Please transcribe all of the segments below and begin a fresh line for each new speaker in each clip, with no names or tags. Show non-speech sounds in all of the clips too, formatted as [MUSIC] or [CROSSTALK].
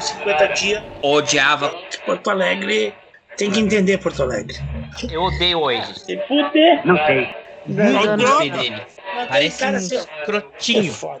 50 dia. Odiava.
Porto Alegre tem que entender Porto Alegre.
Eu odeio hoje.
Se fuder.
Não sei.
Não, não sei dele. Parece
cara
um escrotinho.
É foda.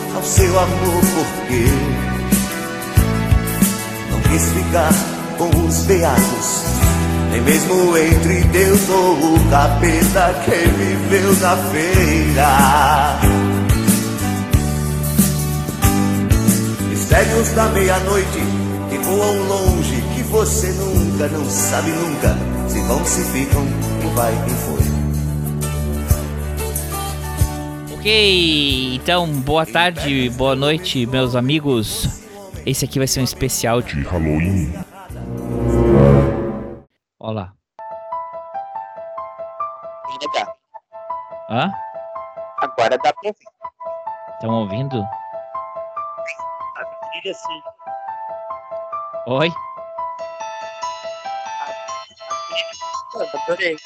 ao seu amor porque não quis ficar com os beatos, nem mesmo entre Deus ou o capeta que viveu na feira. Mistérios da meia-noite que voam longe, que você nunca, não sabe nunca, se vão, se ficam, quem vai, quem foi.
Ok, então boa tarde, boa noite, meus amigos. Esse aqui vai ser um especial de
Halloween.
Olha lá.
Ainda dá.
Hã?
Agora dá pra ouvir.
Estão ouvindo?
A trilha assim.
Oi?
Pô, adorei.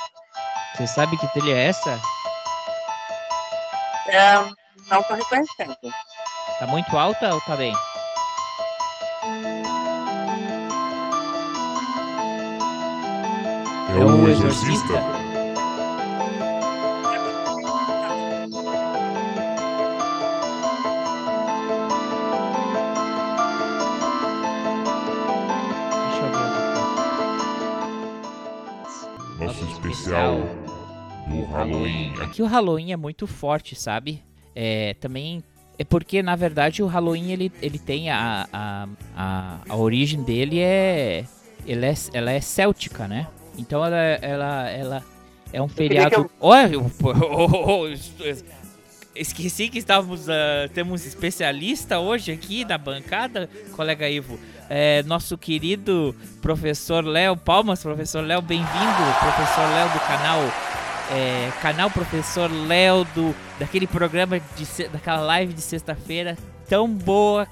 Você sabe que trilha é essa?
É, não tô reconhecendo.
Tá muito alta ou tá bem?
É o Exorcista? Halloween.
Aqui o Halloween é muito forte, sabe? É, também é porque, na verdade, o Halloween ele, ele tem a, a, a, a origem dele é, ele é. Ela é céltica, né? Então ela, ela, ela é um feriado. Olha, eu- [LAUGHS] oh, oh, esqueci que estávamos. ah, temos especialista hoje aqui na bancada, colega Ivo. É, nosso querido professor Léo Palmas, professor Léo, bem-vindo, professor Léo do canal é, canal Professor Léo do daquele programa de daquela live de sexta-feira tão boa,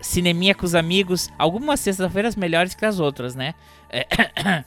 cineminha com os amigos, algumas sextas-feiras melhores que as outras, né? É, [COUGHS]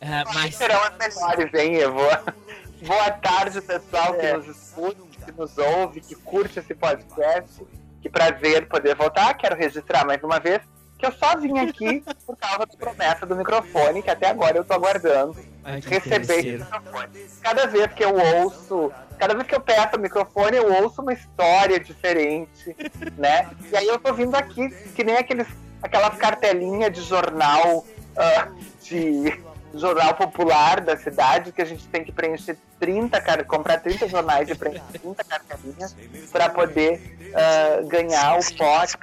é, mas
Serão as melhores, hein, Evo? [LAUGHS] Boa tarde, pessoal que nos escuta, que nos ouve, que curte esse podcast. Que prazer poder voltar. Quero registrar mais uma vez que eu só vim aqui por causa da promessa do microfone, que até agora eu tô aguardando
Ai,
receber esse microfone. Cada vez que eu ouço, cada vez que eu peço o microfone, eu ouço uma história diferente, né? E aí eu tô vindo aqui, que nem aqueles, aquelas cartelinhas de jornal, ah, de jornal popular da cidade, que a gente tem que preencher 30, car- comprar 30 jornais e preencher 30 cartelinhas para poder ah, ganhar o pote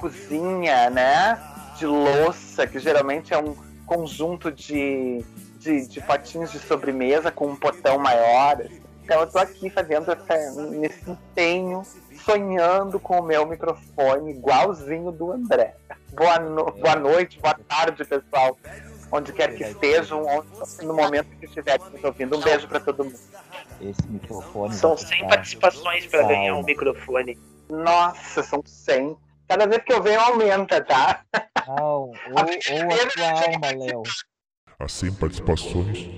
cozinha, né? De louça, que geralmente é um conjunto de de, de potinhos de sobremesa com um potão maior. Então eu tô aqui fazendo essa, nesse empenho, sonhando com o meu microfone igualzinho do André. Boa, no- boa noite, boa tarde, pessoal. Onde quer que estejam, onde- no momento que estiverem nos ouvindo. Um beijo pra todo mundo.
Esse microfone.
São
vai
100
ficar
participações pra ganhar um microfone.
Nossa, são 100. Cada vez que eu venho, aumenta, tá?
Não, ou, [LAUGHS] ou a sua alma, Léo.
As 100 participações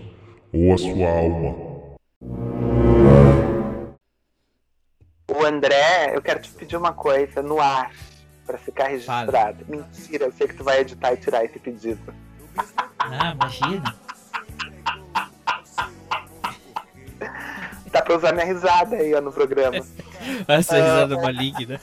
ou a sua alma.
O André, eu quero te pedir uma coisa no ar, pra ficar registrado. Mentira, eu sei que tu vai editar e tirar esse pedido.
Ah, imagina.
Dá pra usar minha risada aí ó, no programa.
Essa risada maligna.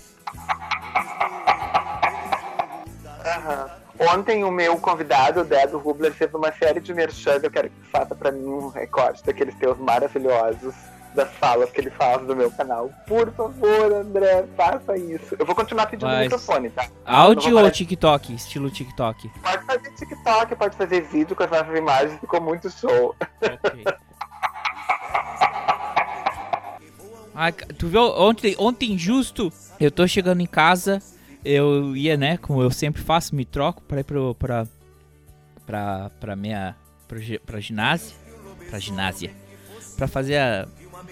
Ontem o meu convidado, o Dedo Rubler, fez uma série de merchan. Eu quero que tu faça pra mim um recorte daqueles teus maravilhosos. das falas que ele faz do meu canal. Por favor, André, faça isso. Eu vou continuar pedindo
Mas-
microfone, tá?
Áudio ou TikTok? Estilo TikTok.
Pode fazer TikTok, pode fazer vídeo com essas imagens, ficou muito show.
Ok. Ah, tu viu ontem, ontem justo, eu tô chegando em casa, eu ia, né, como eu sempre faço, me troco pra ir pro, pra, pra, pra minha, gi- pra ginásio, pra ginásia, pra fazer a,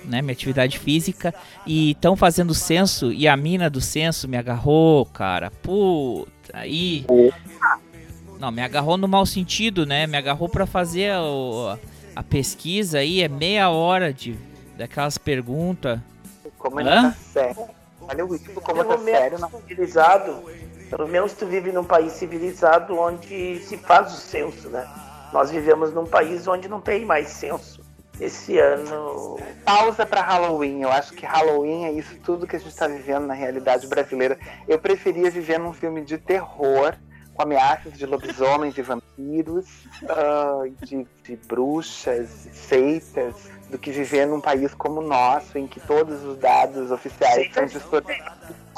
né, minha atividade física, e tão fazendo censo, e a mina do censo me agarrou, cara, puta, aí... Não, me agarrou no mau sentido, né, me agarrou pra fazer o, a pesquisa aí, é meia hora de, daquelas perguntas...
Como ele
Hã?
tá sério. Olha o como
Pelo
tá sério.
menos civilizado, pelo menos tu vive num país civilizado onde se faz o censo, né? Nós vivemos num país onde não tem mais censo. Esse ano
Pausa pra Halloween. Eu acho que Halloween é isso tudo que a gente tá vivendo na realidade brasileira. Eu preferia viver num filme de terror, com ameaças de lobisomens e vampiros, ah, de, de bruxas, seitas, do que viver num país como o nosso, em que todos os dados oficiais são distorcidos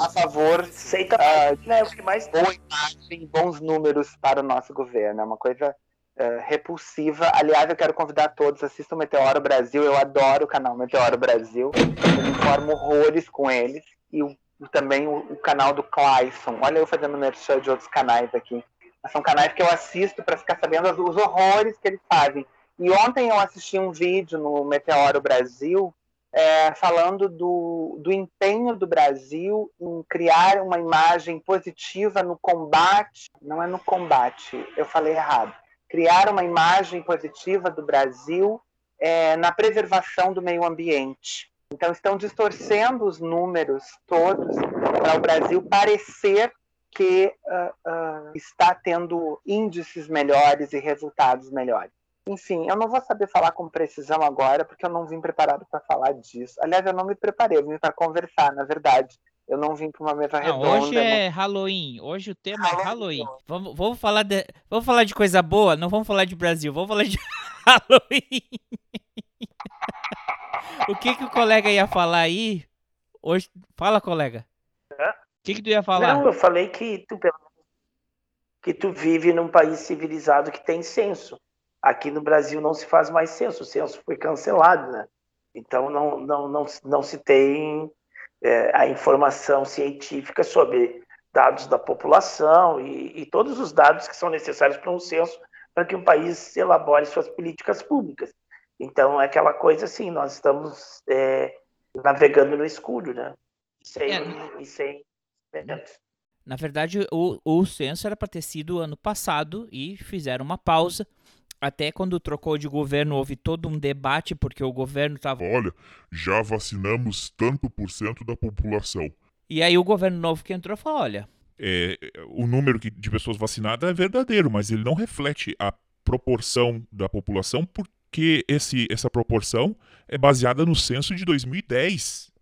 a favor
aceita,
ah,
né? O que mais
boa imagem, bons números para o nosso governo. É uma coisa eh, repulsiva. Aliás, eu quero convidar todos, assistam o Meteoro Brasil. Eu adoro o canal Meteoro Brasil. Eu informo horrores com eles. E o- também o, o canal do Clayson. Olha eu fazendo merchan de outros canais aqui. Mas são canais que eu assisto para ficar sabendo os horrores que eles fazem. E ontem eu assisti um vídeo no Meteoro Brasil é, falando do, do empenho do Brasil em criar uma imagem positiva no combate. Não é no combate, eu falei errado. Criar uma imagem positiva do Brasil é, na preservação do meio ambiente. Então, estão distorcendo os números todos para o Brasil parecer que ah, ah, está tendo índices melhores e resultados melhores. Enfim, eu não vou saber falar com precisão agora, porque eu não vim preparado para falar disso. Aliás, eu não me preparei, eu vim para conversar, na verdade. Eu não vim para uma mesa
Não,
redonda.
hoje é Halloween. Hoje o tema é
Halloween.
Halloween. Vamos, vamos, falar de, vamos falar de coisa boa, não vamos falar de Brasil, vamos falar de [LAUGHS] Halloween. o que que o colega ia falar aí? Hoje, fala, colega.
Hã?
O que que tu ia falar?
Não, eu falei que tu, pelo- que tu vive num país civilizado que tem censo. Aqui no Brasil não se faz mais censo, o censo foi cancelado, né? Então não, não, não, não se tem é, a informação científica sobre dados da população e, e todos os dados que são necessários para um censo para que um país elabore suas políticas públicas. Então é aquela coisa assim, nós estamos é, navegando no escuro, né? Sem,
É.
e sem elementos.
Na verdade, o, o censo era para ter sido ano passado e fizeram uma pausa. Até quando trocou de governo, houve todo um debate, porque o governo estava.
Olha, já vacinamos tanto por cento da população.
E aí o governo novo que entrou falou: olha,
é, o número de pessoas vacinadas é verdadeiro, mas ele não reflete a proporção da população, porque esse, essa proporção é baseada no censo de 2010.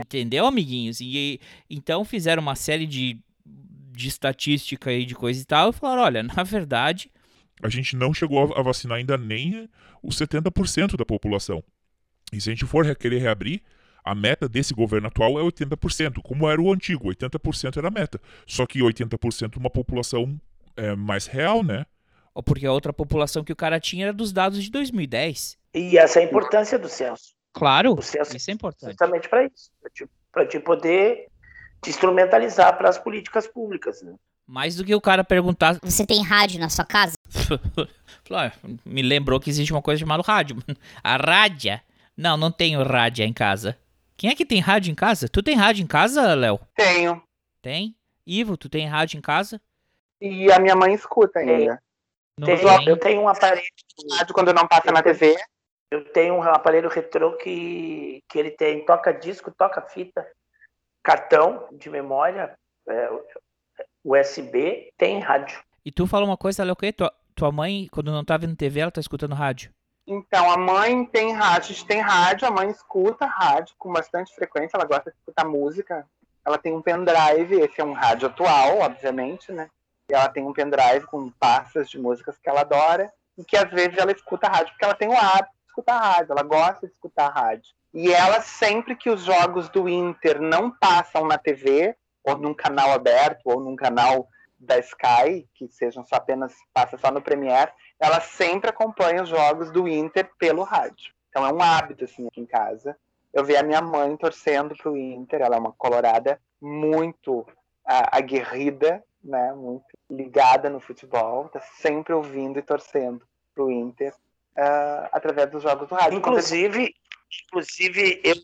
Entendeu, amiguinhos? E então fizeram uma série de, de estatística aí de coisa e tal e falaram: olha, na verdade,
A gente não chegou a vacinar ainda nem os 70% da população. E se a gente for re- querer reabrir, a meta desse governo atual é 80%, como era o antigo, 80% era a meta. Só que 80% uma população é, mais real, né?
porque a outra população que o cara tinha era dos dados de 2010.
E essa é a importância do censo.
Claro,
O censo
isso é importante.
justamente para isso, para te poder te instrumentalizar para as políticas públicas. Né?
Mais do que o cara perguntar. [LAUGHS]
Você tem rádio na sua casa?
"Ah, me lembrou que existe uma coisa chamada rádio. [LAUGHS] A rádia? Não, não tenho rádio em casa. Quem é que tem rádio em casa? Tu tem rádio em casa, Léo?
Tenho.
Tem? Ivo, tu tem rádio em casa?
E a minha mãe escuta ainda.
Não
Tem-
tem.
eu tenho um aparelho,
Rádio quando não passa na TV.
eu tenho um aparelho retrô que, que ele tem toca disco, toca fita, cartão de memória, é, USB, tem rádio.
E tu fala uma coisa, Léo, o quê? Tua, tua mãe, quando não tá vendo TV, ela tá escutando rádio.
Então, a mãe tem rádio, a gente tem rádio, a mãe escuta rádio com bastante frequência, ela gosta de escutar música. Ela tem um pendrive, esse é um rádio atual, obviamente, né? E ela tem um pendrive com pastas de músicas que ela adora, e que às vezes ela escuta rádio porque ela tem o hábito escutar rádio, ela gosta de escutar rádio. E ela, sempre que os jogos do Inter não passam na TV, ou num canal aberto, ou num canal da Sky, que sejam só apenas, passa só no Premiere, ela sempre acompanha os jogos do Inter pelo rádio. Então é um hábito, assim, aqui em casa. Eu vi a minha mãe torcendo pro Inter, ela é uma colorada muito aguerrida, né, muito ligada no futebol, tá sempre ouvindo e torcendo pro Inter ah, através dos jogos do rádio.
Inclusive, inclusive eu,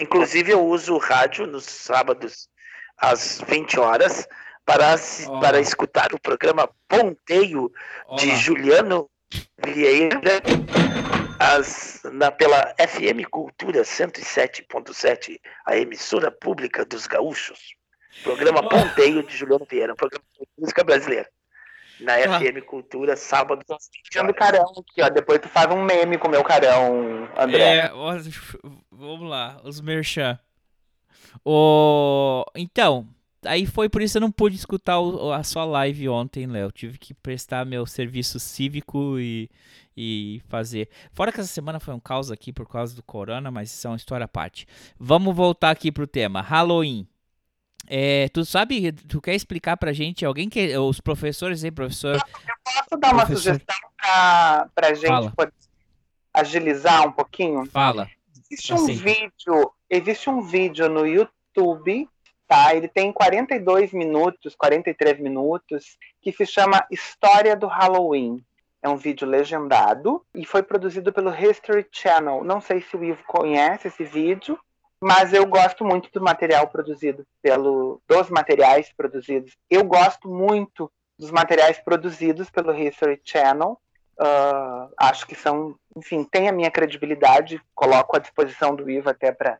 inclusive eu uso o rádio nos sábados às 20 horas para, para escutar o programa Ponteio de. Juliano Vieira as, na, pela FM Cultura 107.7, a emissora pública dos gaúchos. Programa Ponteio de Juliano Vieira, um programa de música brasileira. Na
Ah.
FM Cultura, sábado às 20
Puxando
horas.
carão aqui, ó. Depois tu faz um meme com o meu carão, André.
É, vamos lá, os merchan. O... Então, aí foi por isso que eu não pude escutar o- a sua live ontem, Léo. Tive que prestar meu serviço cívico e, e fazer. Fora que essa semana foi um caos aqui por causa do corona, mas isso é uma história à parte. Vamos voltar aqui pro tema. Halloween. É, tu sabe, tu quer explicar pra gente, alguém que, os professores aí, professor,
Posso dar uma
Professor.
sugestão pra, pra gente
Fala.
poder agilizar um pouquinho?
fala.
Existe um
Aceito.
vídeo, existe um vídeo no YouTube, tá? Ele tem 42 minutos, 43 minutos, que se chama História do Halloween. É um vídeo legendado e foi produzido pelo History Channel. Não sei se o Ivo conhece esse vídeo, mas eu gosto muito do material produzido pelo dos materiais produzidos. Eu gosto muito dos materiais produzidos pelo History Channel. Ah, acho que são, enfim, tem a minha credibilidade, coloco à disposição do Ivo até para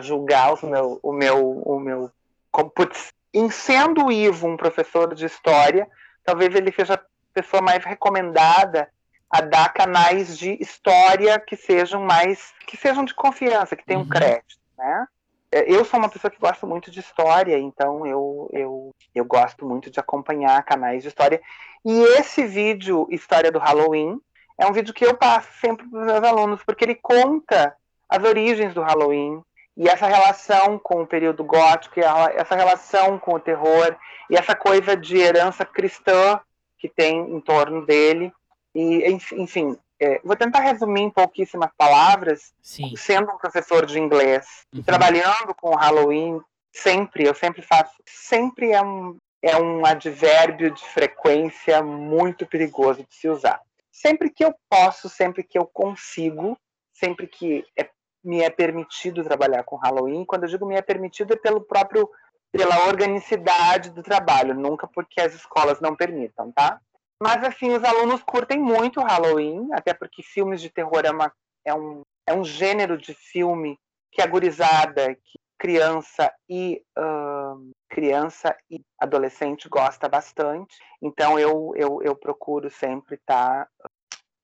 julgar o meu, o meu, o meu, como, putz, em sendo o Ivo um professor de história, talvez ele seja a pessoa mais recomendada a dar canais de história que sejam mais, que sejam de confiança, que tenham
Uhum.
crédito, né? É, Eu sou uma pessoa que gosta muito de história, então eu, eu, eu gosto muito de acompanhar canais de história. E esse vídeo, História do Halloween, é um vídeo que eu passo sempre para os meus alunos, porque ele conta as origens do Halloween e essa relação com o período gótico, essa relação com o terror, e essa coisa de herança cristã que tem em torno dele. E, enf- enfim, é, vou tentar resumir em pouquíssimas palavras,
Sim.
sendo um professor de inglês e
Uhum.
trabalhando com o Halloween, sempre, eu sempre faço, sempre é um, é um advérbio de frequência muito perigoso de se usar. Sempre que eu posso, sempre que eu consigo, sempre que é- me é permitido trabalhar com Halloween, quando eu digo me é permitido é pelo próprio, pela organicidade do trabalho, nunca porque as escolas não permitam, tá? Mas assim, os alunos curtem muito o Halloween, até porque filmes de terror é, uma, é, um, é um gênero de filme que a gurizada, que criança e ahn, criança e adolescente gosta bastante. Então eu, eu, eu procuro sempre estar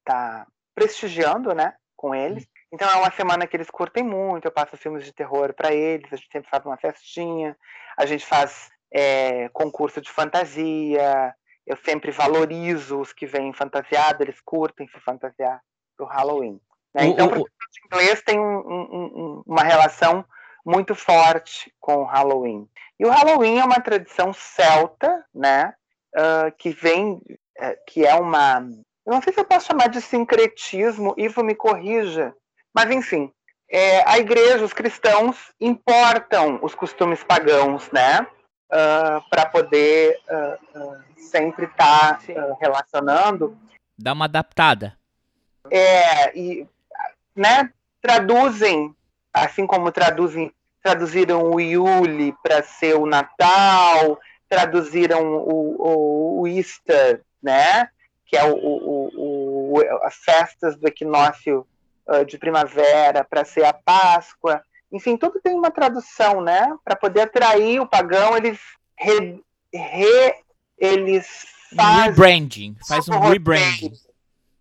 tá, prestigiando, né, com eles. Então é uma semana que eles curtem muito, eu passo filmes de terror para eles, a gente sempre faz uma festinha, a gente faz é, concurso de fantasia, eu sempre valorizo os que vêm fantasiados, eles curtem se fantasiar pro Halloween. né?
O-
Então,
o-
o de inglês tem um- um- um- uma relação muito forte com o Halloween. E o Halloween é uma tradição celta, né? ah, que vem, eh, que é uma. Eu não sei se eu posso chamar de sincretismo, Ivo me corrija, mas enfim, é, a igreja, os cristãos importam os costumes pagãos, né? Para poder ah, sempre estar relacionando
Dá uma adaptada.
é, e, né, traduzem, assim como traduzem, traduziram o Yule para ser o Natal, traduziram o, o, o Easter, né, que é o, o, o, as festas do equinócio uh, de primavera para ser a Páscoa. Enfim, tudo tem uma tradução, né? Para poder atrair o pagão, eles re, re, eles fazem
Rebranding. Faz um rebranding.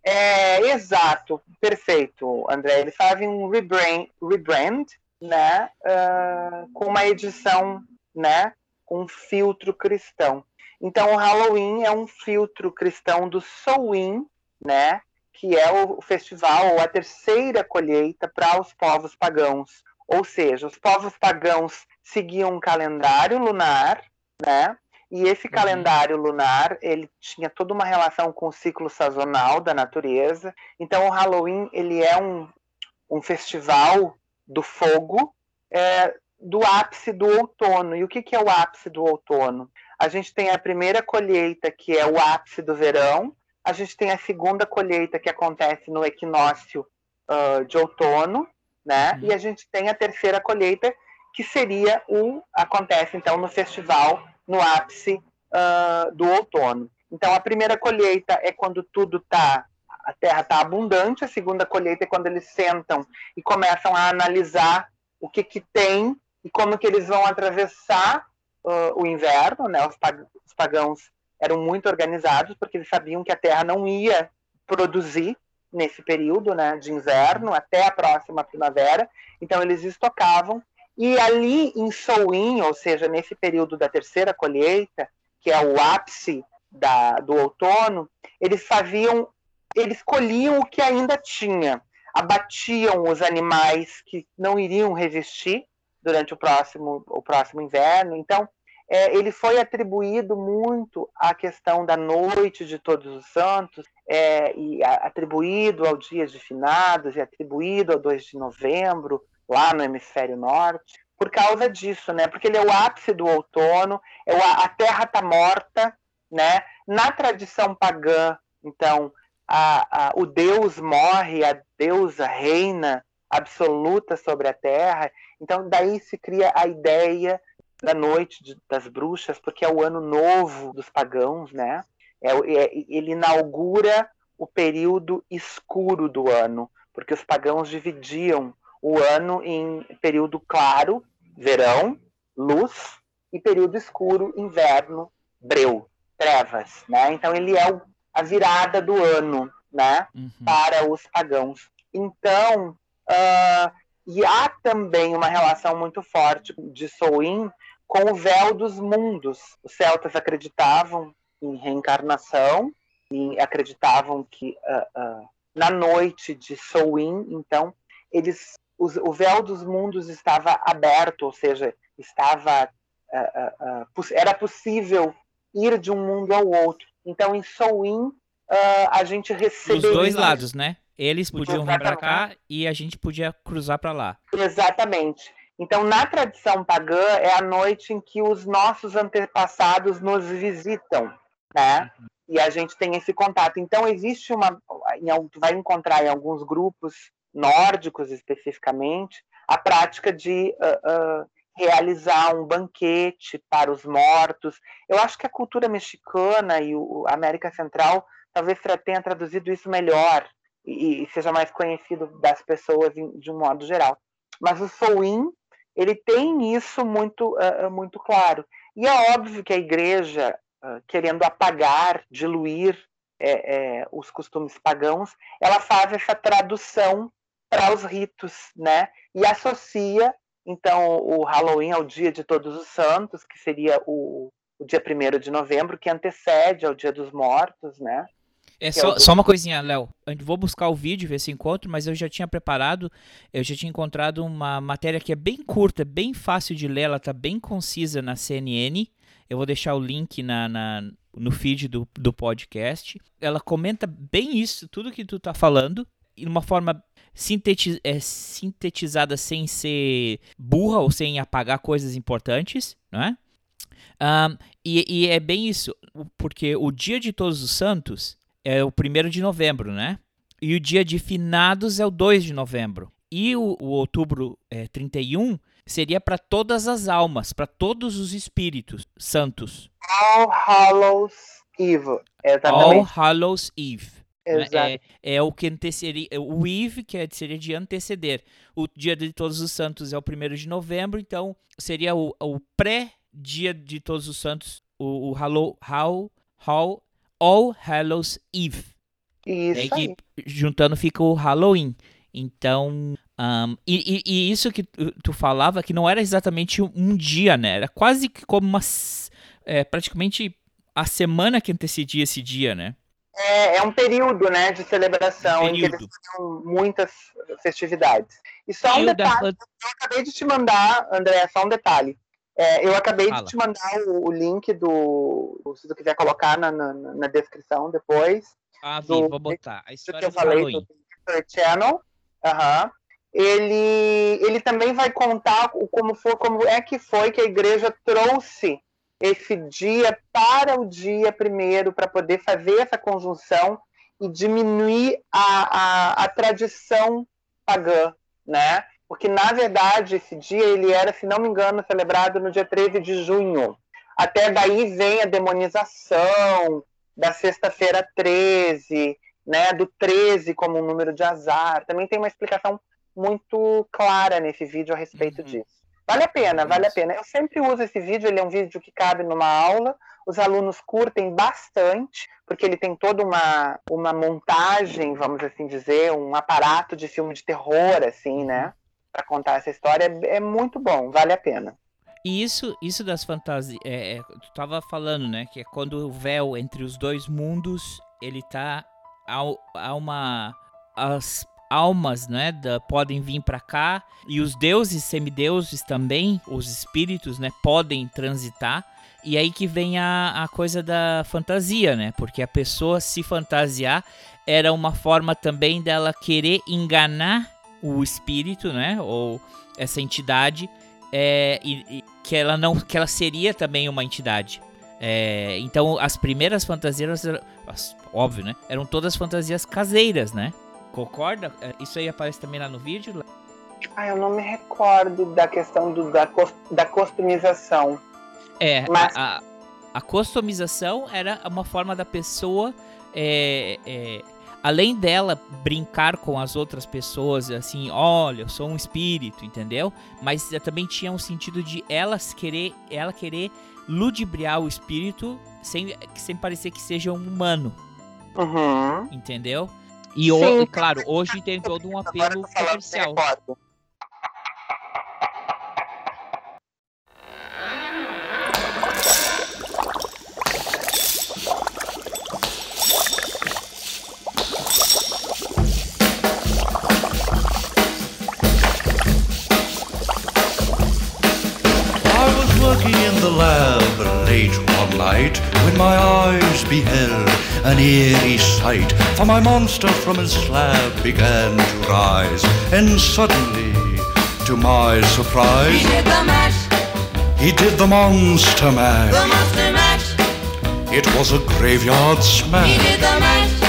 é, exato, perfeito, André. Eles fazem um rebrand, rebrand né, ah, com uma edição, né, com um filtro cristão. Então, o Halloween é um filtro cristão do Samhain, né, que é o festival ou a terceira colheita para os povos pagãos. Ou seja, os povos pagãos seguiam um calendário lunar, né? E esse
Uhum.
calendário lunar, ele tinha toda uma relação com o ciclo sazonal da natureza. Então, o Halloween, ele é um, um festival do fogo, é, do ápice do outono. E o que, que é o ápice do outono? A gente tem a primeira colheita, que é o ápice do verão. A gente tem a segunda colheita, que acontece no equinócio ah, de outono, né?
Uhum.
E a gente tem a terceira colheita, que seria o acontece então no festival no ápice ah, do outono. Então a primeira colheita é quando tudo tá a terra está abundante, a segunda colheita é quando eles sentam e começam a analisar o que que tem e como que eles vão atravessar ah, o inverno, né? Os, pag- os pagãos eram muito organizados porque eles sabiam que a terra não ia produzir nesse período, né, de inverno até a próxima primavera. Então eles estocavam e ali em Samhain, ou seja, nesse período da terceira colheita, que é o ápice da, do outono, eles faziam, eles colhiam o que ainda tinha, abatiam os animais que não iriam resistir durante o próximo, o próximo inverno. Então, é, ele foi atribuído muito à questão da noite de Todos os Santos, é, e a- atribuído ao dia de finados, e atribuído ao 2 de novembro, lá no hemisfério norte, por causa disso, né? Porque ele é o ápice do outono, é o, a terra está morta, né? Na tradição pagã, então, a, a, o Deus morre, a deusa reina absoluta sobre a terra. Então, daí se cria a ideia da noite de, das bruxas, porque é o ano novo dos pagãos, né? É, é- ele inaugura o período escuro do ano, porque os pagãos dividiam o ano em período claro, verão, luz, e período escuro, inverno, breu, trevas, né? Então ele é o- a virada do ano, né?
Uhum.
para os pagãos. Então, ah, e há também uma relação muito forte de Samhain com o véu dos mundos. Os celtas acreditavam em reencarnação e acreditavam que ah, ah, na noite de Samhain, então, eles, os- o véu dos mundos estava aberto, ou seja, estava poss- era possível ir de um mundo ao outro. Então, em Samhain, a gente
Dos
receberia
dois lados, né? Eles podiam vir
Exatamente.
cá e a gente podia cruzar pra lá.
Exatamente. Então, na tradição pagã, é a noite em que os nossos antepassados nos visitam, né? E a gente tem esse contato. Então, existe uma. Tu vai encontrar em alguns grupos nórdicos, especificamente, a prática de ah, ah, realizar um banquete para os mortos. Eu acho que a cultura mexicana e a América Central talvez tenha traduzido isso melhor e, e seja mais conhecido das pessoas em- de um modo geral. Mas o Samhain, ele tem isso muito, ah, muito claro. E é óbvio que a igreja, ah, querendo apagar, diluir é, é, os costumes pagãos, ela faz essa tradução para os ritos, né? E associa, então, o Halloween ao Dia de Todos os Santos, que seria o, o dia 1 de novembro, que antecede ao Dia dos Mortos, né?
É só,
é o-
só uma coisinha, Léo. Vou buscar o vídeo, ver se encontro, mas eu já tinha preparado, eu já tinha encontrado uma matéria que é bem curta, bem fácil de ler, ela tá bem concisa na CNN. Eu vou deixar o link na, na- no feed do, do podcast. Ela comenta bem isso, tudo que tu tá falando, de uma forma sinteti- é, sintetizada sem ser burra ou sem apagar coisas importantes, não é? Ahn, e, e é bem isso, porque o dia de Todos os Santos é o 1 de novembro, né? E o dia de finados é o 2 de novembro. E o, o outubro é, 31 seria para todas as almas, para todos os espíritos santos.
All Hallows Eve.
All
Exatamente.
Hallows Eve. né?
Exato.
É, é o que anteceria. é O Eve, que é- seria de anteceder. O dia de Todos os Santos é o 1 de novembro, então seria o, o pré-dia de Todos os Santos, o, o Hallow, How, How, All Hallows Eve.
Isso
Daí
aí.
juntando fica o Halloween. Então. ahn, e, e- isso que tu, tu falava que não era exatamente um, um dia, né? Era quase que como uma. é, praticamente a semana que antecedia esse dia, né?
É, é um período, né, de celebração em que
Período.
eles tinham muitas festividades. E só um
E o da
detalhe, eu acabei de te mandar, André, só um detalhe. É, eu acabei
Fala.
de te mandar o, o link do. Se tu quiser colocar na, na, na descrição depois.
Ah, vi,
do-
vou botar. A
do que
história
eu falei
Halloween.
do Channel. Aham. Ele, ele também vai contar como, foi, como é que foi que a igreja trouxe esse dia para o dia primeiro, para poder fazer essa conjunção e diminuir a, a, a tradição pagã, né? Porque, na verdade, esse dia ele era, se não me engano, celebrado no dia 13 de junho. Até daí vem a demonização da sexta-feira 13, né, do 13 como um número de azar. Também tem uma explicação muito clara nesse vídeo a respeito
Uhum.
disso. Vale a pena, vale a pena. Eu sempre uso esse vídeo, ele é um vídeo que cabe numa aula. Os alunos curtem bastante, porque ele tem toda uma, uma montagem, vamos assim dizer, um aparato de filme de terror, assim, né? Para contar essa história. É muito bom, vale a pena.
E isso, isso das fantasias. É, é, tu tava falando, né? Que é quando o véu entre os dois mundos ele tá. Há, uma. As almas, né? Da, podem vir pra cá. E os deuses, semideuses também, os espíritos, né? Podem transitar. E aí que vem a, a coisa da fantasia, né? Porque a pessoa se fantasiar era uma forma também dela querer enganar o espírito, né? Ou essa entidade é, e, e que ela não que ela seria também uma entidade. É, então as primeiras fantasias, óbvio, né? Eram todas fantasias caseiras, né? Concorda? É, Isso aí aparece também lá no vídeo.
Ah, eu não me recordo da questão do, da, da customização.
É,
Mas-
a, a, a customização era uma forma da pessoa, é, é, além dela brincar com as outras pessoas, assim, olha, eu sou um espírito, entendeu? Mas eh, também tinha um sentido de elas querer, ela querer ludibriar o espírito sem, sem parecer que seja um humano,
Uhum.
entendeu? E, o, claro, hoje tem todo um apelo comercial.
recordo.
Late one night when my eyes beheld an eerie sight. For my monster from his slab began to rise, and suddenly, to my surprise,
He did the mash,
he did the monster
the monster mash.
It was a graveyard smash.
He did the mash.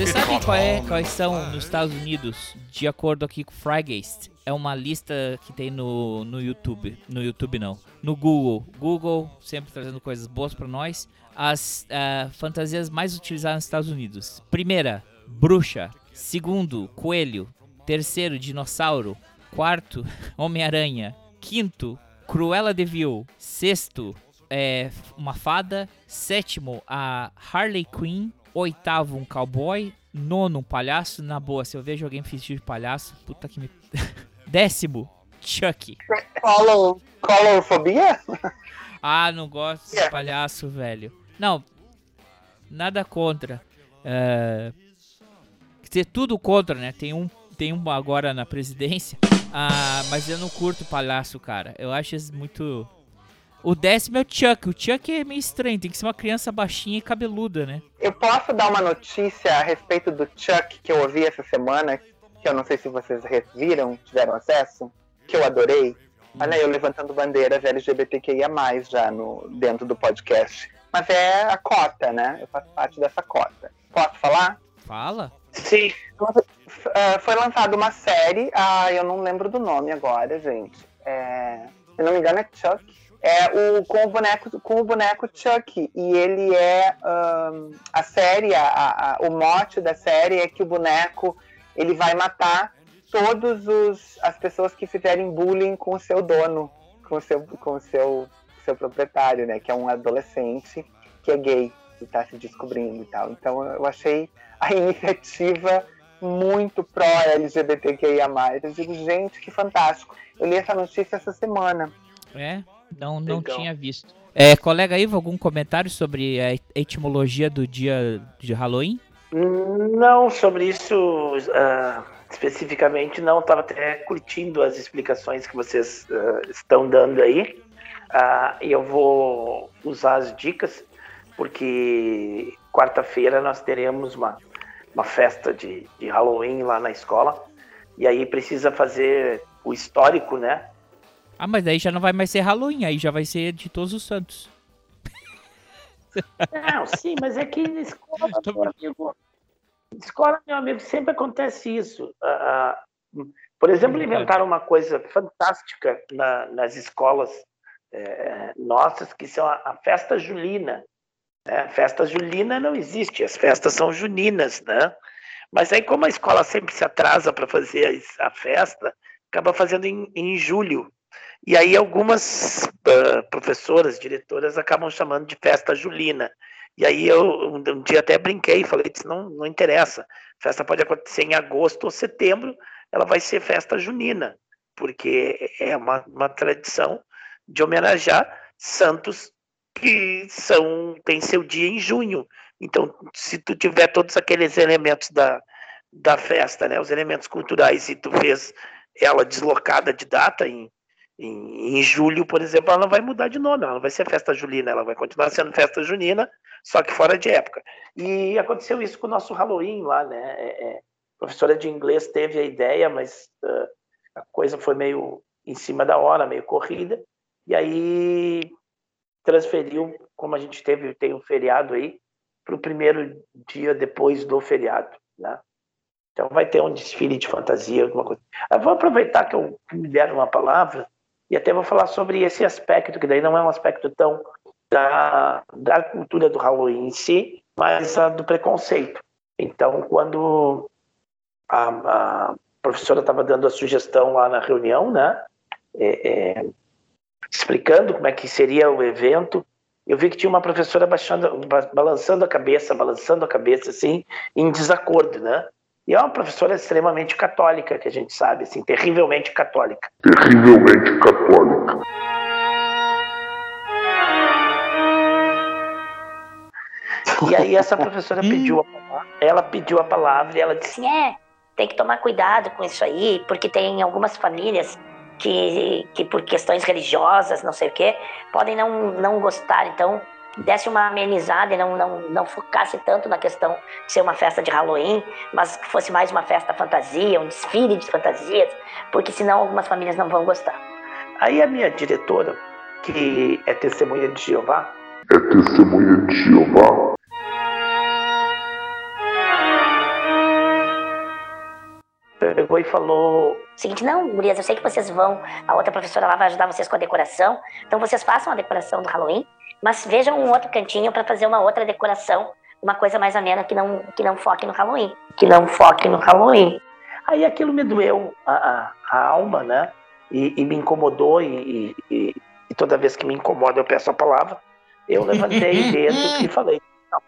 Vocês sabem qual é, quais são nos Estados Unidos, de acordo aqui com o Frygeist? É uma lista que tem no, no YouTube. No YouTube não. No Google. Google sempre trazendo coisas boas pra nós. As ah, fantasias mais utilizadas nos Estados Unidos. Primeira, bruxa. Segundo, coelho. Terceiro, dinossauro. Quarto, [LAUGHS] Homem-Aranha. Quinto, Cruella de Vil. Sexto, é, uma fada. Sétimo, a Harley Quinn. Oitavo, um cowboy. Nono, um palhaço. Na boa, se eu vejo alguém vestido de palhaço, puta que me. [LAUGHS] Décimo, Chuck.
Colo- Colorfobia?
Ah, não gosto de
Yeah.
palhaço, velho. Não, nada contra. É... Quer dizer, tudo contra, né? Tem um, tem um agora na presidência. Ah, mas eu não curto palhaço, cara. Eu acho isso muito. O décimo é o Chuck. O Chuck é meio estranho. Tem que ser uma criança baixinha e cabeluda, né?
Eu posso dar uma notícia a respeito do Chuck que eu ouvi essa semana, que eu não sei se vocês viram, tiveram acesso, que eu adorei. Olha eu levantando bandeiras LGBTQIA+, já no, dentro do podcast. Mas é a cota, né? Eu faço parte dessa cota. Posso falar?
Fala.
Sim.
Ah, foi lançada uma série, ah, eu não lembro do nome agora, gente. É, se não me engano é Chuck. É o com o boneco, com o boneco Chuck. E ele é ahn, a série, a, a- o mote da série é que o boneco ele vai matar todos os as pessoas que fizerem bullying com o seu dono, com o seu com o seu seu proprietário, né? Que é um adolescente que é gay e tá se descobrindo e tal. Então eu achei a [LAUGHS] iniciativa muito pró-LGBTQIA+. Eu digo, gente, que fantástico. Eu li essa notícia essa semana.
É? Não, não tinha visto. É, colega Ivo, algum comentário sobre a etimologia do dia de Halloween?
Não, sobre isso ah, especificamente não. Estava até curtindo as explicações que vocês ah, estão dando aí. Ah, E eu vou usar as dicas, porque quarta-feira nós teremos uma, uma festa de, de Halloween lá na escola. E aí precisa fazer o histórico, né?
Ah, mas daí já não vai mais ser Halloween, aí já vai ser de Todos os Santos.
Não, sim, mas é que na escola, [LAUGHS] meu amigo, na escola, meu amigo, sempre acontece isso. Ah, por exemplo,
Verdade.
inventaram uma coisa fantástica na- nas escolas eh, nossas, que são a, a festa julina. Né? A festa julina não existe, as festas são juninas, né? Mas aí, como a escola sempre se atrasa para fazer as- a festa, acaba fazendo em, em julho. E aí algumas ah, professoras, diretoras acabam chamando de festa julina. E aí eu um, dia até brinquei, falei, disse, não, não interessa. Festa pode acontecer em agosto ou setembro, ela vai ser festa junina, porque é uma, uma tradição de homenagear santos que são têm seu dia em junho. Então, se tu tiver todos aqueles elementos da, da festa, né, os elementos culturais, e tu fez ela deslocada de data em, em, em julho, por exemplo, ela vai mudar de nome, ela não vai ser festa julina, ela vai continuar sendo festa junina, só que fora de época. E aconteceu isso com o nosso Halloween lá, né? É, é, a professora de inglês teve a ideia, mas ah, a coisa foi meio em cima da hora, meio corrida, e aí transferiu, como a gente teve, tem um feriado aí, para o primeiro dia depois do feriado, né? Então vai ter um desfile de fantasia, alguma coisa. Eu vou aproveitar que eu me deram uma palavra e até vou falar sobre esse aspecto, que daí não é um aspecto tão da, da cultura do Halloween em si, mas a do preconceito. Então, quando a, a professora estava dando a sugestão lá na reunião, né, é, é, explicando como é que seria o evento, eu vi que tinha uma professora baixando, ba- balançando a cabeça, balançando a cabeça, assim, em desacordo, né? E é uma professora extremamente católica, que a gente sabe, assim, terrivelmente católica.
Terrivelmente católica.
E aí essa professora pediu a palavra, ela pediu a palavra e ela disse,
Assim, é, tem que tomar cuidado com isso aí, porque tem algumas famílias que, que por questões religiosas, não sei o quê, podem não, não gostar. Então, desse uma amenizada e não, não, não focasse tanto na questão de ser uma festa de Halloween, mas que fosse mais uma festa fantasia, um desfile de fantasias, porque senão algumas famílias não vão gostar.
Aí a minha diretora, que é testemunha de Jeová,
É testemunha de Jeová.
pegou e falou:
Seguinte, não, gurias, eu sei que vocês vão, a outra professora lá vai ajudar vocês com a decoração, então vocês façam a decoração do Halloween, mas vejam um outro cantinho para fazer uma outra decoração, uma coisa mais amena que não, que não foque no Halloween.
que não foque no Halloween. Aí aquilo me doeu a, a- a alma, né? E, e me incomodou, e, e- e- toda vez que me incomoda eu peço a palavra. Eu levantei [LAUGHS] o dedo e falei: não.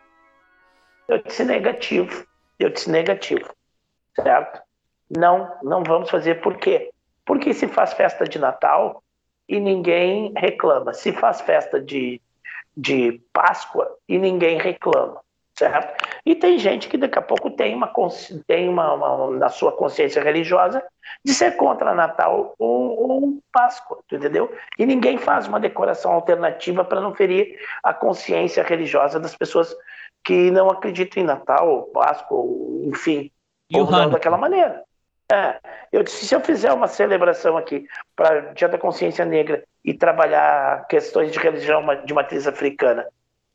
Eu disse negativo. Eu disse negativo. Certo? Não, não vamos fazer. Por quê? Porque se faz festa de Natal e ninguém reclama. Se faz festa de, de Páscoa e ninguém reclama. Certo? E tem gente que daqui a pouco tem uma, tem uma, uma- na sua consciência religiosa de ser contra Natal ou, ou Páscoa, entendeu? E ninguém faz uma decoração alternativa para não ferir a consciência religiosa das pessoas que não acreditam em Natal ou Páscoa, enfim,
E
ou não daquela maneira. É, eu disse, se eu fizer uma celebração aqui para Dia da Consciência Negra e trabalhar questões de religião de matriz africana,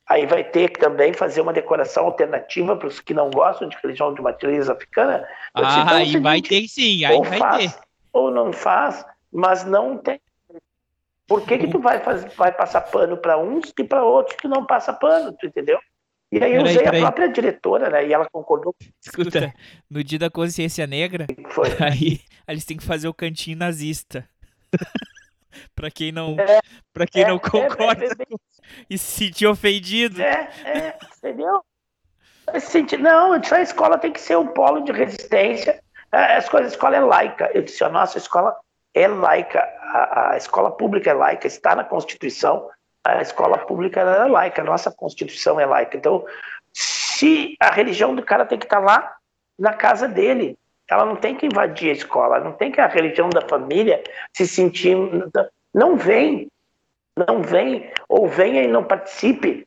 aí vai ter que também fazer uma decoração alternativa para os que não gostam de religião de matriz africana. Eu disse, então
Ah,
o
aí vai
seguinte,
ter sim, aí
ou
vai
faz
ter.
ou não faz, mas não tem. Por que, que tu vai, fazer, vai passar pano para uns e para outros que não passa pano, tu entendeu? E aí eu usei
peraí.
a própria diretora, né? E ela concordou
Escuta, no dia da consciência negra,
foi. [LAUGHS]
aí eles têm que fazer o cantinho nazista. [LAUGHS] pra quem não,
É,
pra quem
é,
não
é,
concorda
é, é,
e se sentir ofendido.
É, é, entendeu? Não, eu disse, a escola tem que ser um polo de resistência. É, As coisas, a escola é laica. Eu disse, a nossa escola é laica, a, a escola pública é laica, está na Constituição. A escola pública era laica, a nossa Constituição é laica. Então, se a religião do cara tem que estar lá na casa dele, ela não tem que invadir a escola, não tem que a religião da família se sentir. Não vem, não vem, ou venha e não participe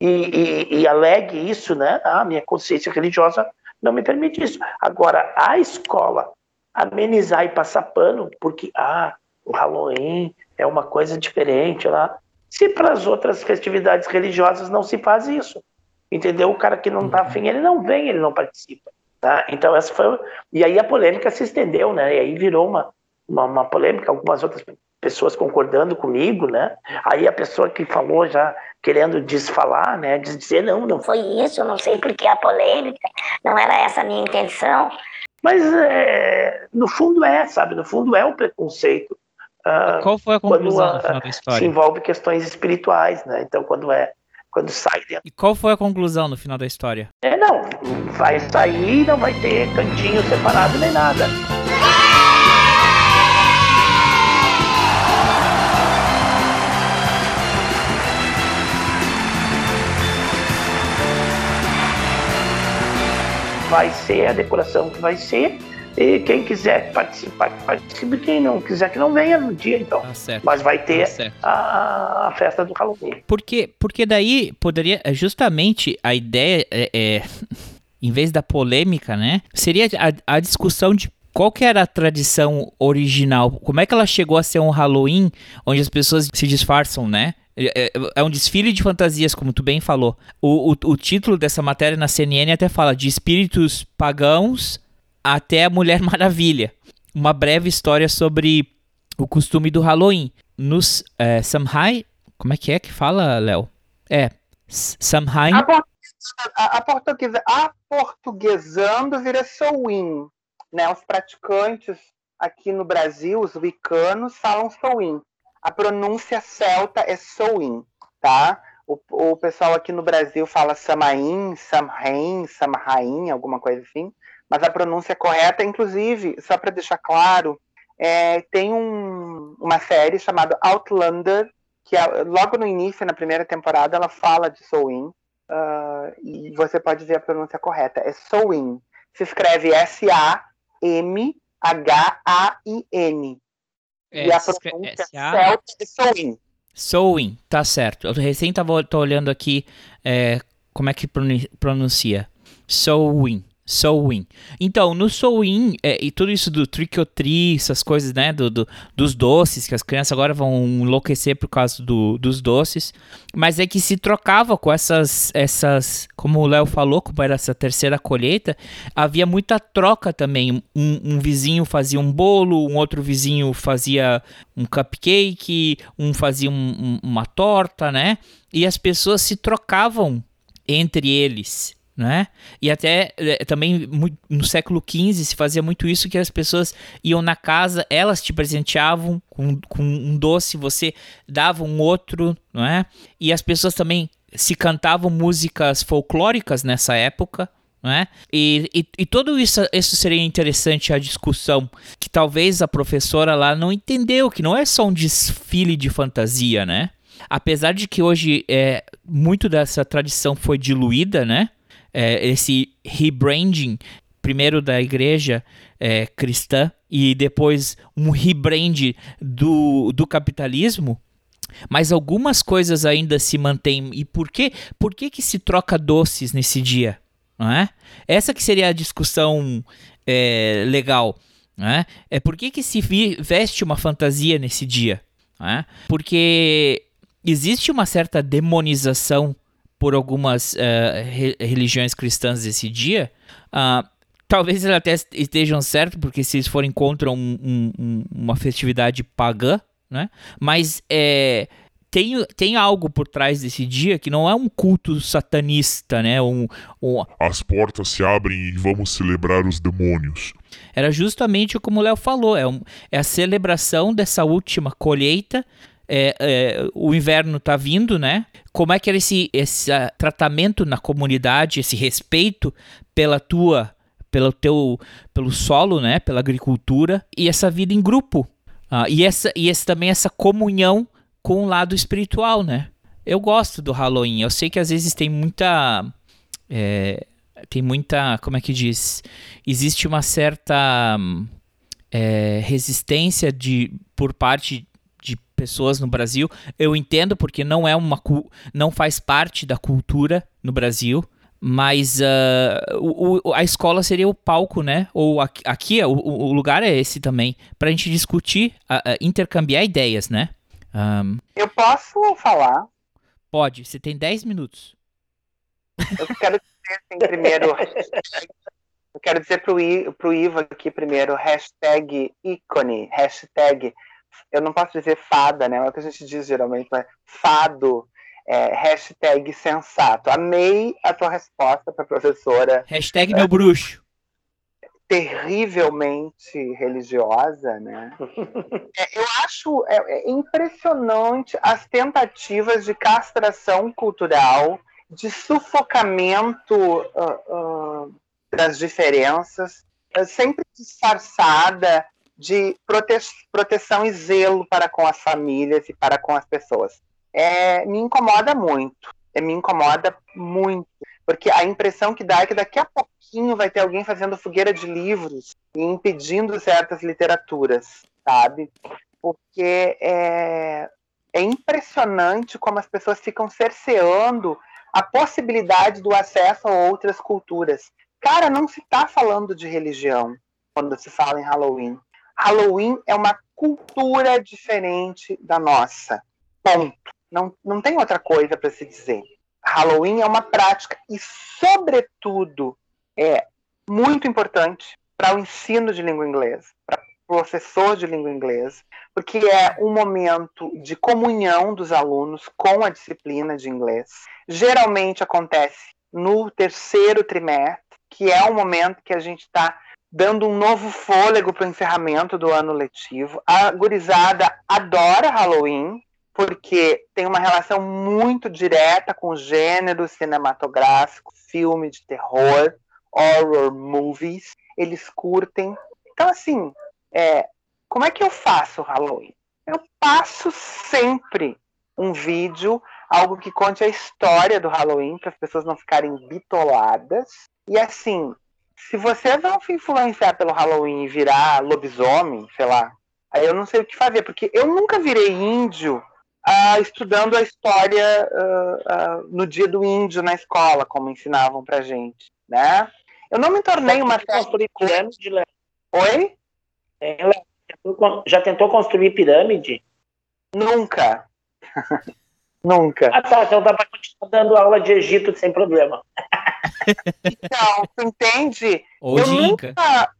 e, e, e alegue isso, né? Ah, minha consciência religiosa não me permite isso. Agora, a escola amenizar e passar pano, porque, ah, o Halloween é uma coisa diferente lá. Se para as outras festividades religiosas não se faz isso, entendeu? O cara que não está afim, ele não vem, ele não participa. Tá? Então, essa foi. E aí a polêmica se estendeu, né? E aí virou uma, uma, uma polêmica, algumas outras pessoas concordando comigo, né? Aí a pessoa que falou já querendo desfalar, né? Dizer, não, não
Foi isso, não sei por que a polêmica, não era essa a minha intenção.
Mas é, no fundo é, sabe? No fundo é o preconceito. Ah,
Qual foi a
quando
conclusão
ah,
no final da
se
história?
envolve questões espirituais, né? Então quando é quando sai dentro,
E qual foi a conclusão no final da história?
é não, vai sair, não vai ter cantinho separado nem nada. Vai ser a decoração que vai ser. E quem quiser participar, participe. Quem não quiser, que não venha no dia, então.
Tá.
Mas vai ter
Tá
a, a festa do Halloween.
Porque, porque daí poderia. é Justamente a ideia é. é, [LAUGHS] em vez da polêmica, né? Seria a, a discussão de. Qual que era a tradição original? Como é que ela chegou a ser um Halloween onde as pessoas se disfarçam, né? É, é- é um desfile de fantasias, como tu bem falou. O, o, o título dessa matéria na CNN até fala de espíritos pagãos até a Mulher [LAUGHS] Maravilha. Uma breve história sobre o costume do Halloween. Nos é, Samhain, como é que é que fala, Léo? É, Samhain.
A portuguesa, a portuguesando vira Sowin. Né? Os praticantes aqui no Brasil, os wicanos, falam Sowin. A pronúncia celta é Sowin, tá? O, o pessoal aqui no Brasil fala Samain, Samhain, Samhain, alguma coisa assim. Mas a pronúncia correta, inclusive, só para deixar claro, é, tem um- uma série chamada Outlander, que é- logo no início, na primeira temporada, ela fala de Sowin. Ah, e você pode ver a pronúncia correta. É Sowin. Se escreve S-A-M-H-A-I-N.
É,
e a
se escre-
pronúncia celta é Sowin.
Sowin, tá certo. Eu recém tava, tô olhando aqui é, como é que pronu- pronuncia. Sowin. Sowin. Então, no Sowin, é, e tudo isso do trick or treat, essas coisas, né, do, do- dos doces, que as crianças agora vão enlouquecer por causa do- dos doces, mas é que se trocava com essas, essas como o Léo falou, como era essa terceira colheita, havia muita troca também. Um, um vizinho fazia um bolo, um outro vizinho fazia um cupcake, um fazia um- um- uma torta, né? E as pessoas se trocavam entre eles, né? E até eh, também no século XV se fazia muito isso que as pessoas iam na casa, elas te presenteavam com, com um doce, você dava um outro, não é? E as pessoas também se cantavam músicas folclóricas nessa época, né? E, e, e tudo isso, isso seria interessante a discussão que talvez a professora lá não entendeu que não é só um desfile de fantasia, né? Apesar de que hoje é, muito dessa tradição foi diluída, né? É, esse rebranding, primeiro da igreja é, cristã e depois um rebrand do, do capitalismo, mas algumas coisas ainda se mantêm. E por que, por que, que se troca doces nesse dia? Não é? Essa que seria a discussão é, legal. É? é por que, que se veste uma fantasia nesse dia? É? Porque existe uma certa demonização por algumas eh, re- religiões cristãs desse dia. Ah, talvez eles até estejam certos, porque se eles forem contra um- um- uma festividade pagã, né? Mas é, tem, tem algo por trás desse dia que não é um culto satanista, né? Um, um-
As portas se abrem e vamos celebrar os demônios.
era justamente como o Léo falou, é, um- é a celebração dessa última colheita. É, é, o inverno tá vindo, né? Como é que era esse, esse ah, tratamento na comunidade, esse respeito pela tua, pelo teu, pelo solo, né? Pela agricultura e essa vida em grupo. Ah, e essa e esse, também essa comunhão com o lado espiritual, né? Eu gosto do Halloween. Eu sei que às vezes tem muita. é, tem muita. Como é que diz? Existe uma certa hum, é, resistência de, por parte pessoas no Brasil. Eu entendo porque não é uma não faz parte da cultura no Brasil. Mas ah, o- o- a escola seria o palco, né? Ou aqui, aqui é, o, o lugar é esse também, pra gente discutir, ah, ah, intercambiar ideias, né? Ahn,
Eu posso falar?
pode, você tem 10 minutos.
Eu quero dizer assim, primeiro. Eu quero dizer pro, I, pro Ivo aqui primeiro, hashtag ícone, hashtag. Eu não posso dizer fada, né? É o que a gente diz geralmente, mas fado. É, hashtag sensato. Amei a tua resposta para professora
Hashtag meu bruxo.
terrivelmente religiosa, né? [LAUGHS] É, eu acho é, é impressionante as tentativas de castração cultural, de sufocamento ah, ah, das diferenças, ah, sempre disfarçada de prote proteção e zelo para com as famílias e para com as pessoas. É, me incomoda muito, é, me incomoda muito, porque a impressão que dá é que daqui a pouquinho vai ter alguém fazendo fogueira de livros e impedindo certas literaturas, sabe? Porque é, é impressionante como as pessoas ficam cerceando a possibilidade do acesso a outras culturas. Cara, não se está falando de religião quando se fala em Halloween. Halloween é uma cultura diferente da nossa. Ponto. Não, não tem outra coisa para se dizer. Halloween é uma prática e, sobretudo, é muito importante para o ensino de língua inglesa, para professor de língua inglesa, porque é um momento de comunhão dos alunos com a disciplina de inglês. Geralmente acontece no terceiro trimestre, que é o momento que a gente está dando um novo fôlego para o encerramento do ano letivo. A gurizada adora Halloween, porque tem uma relação muito direta com o gênero cinematográfico, filme de terror, horror movies. Eles curtem. Então, assim, é, como é que eu faço Halloween? Eu passo sempre um vídeo, algo que conte a história do Halloween, para as pessoas não ficarem bitoladas. E assim, se você não se influenciar pelo Halloween e virar lobisomem, sei lá, aí eu não sei o que fazer, porque eu nunca virei índio ah, estudando a história ah, ah, no dia do índio na escola, como ensinavam pra gente, né? Eu não me tornei uma
construir pirâmide?
Oi?
Já tentou construir pirâmide?
Nunca. [LAUGHS] Nunca.
Ah, tá. Então dá para continuar dando aula de Egito sem problema.
Então, tu entende?
Ou
eu
de Inca.
nunca,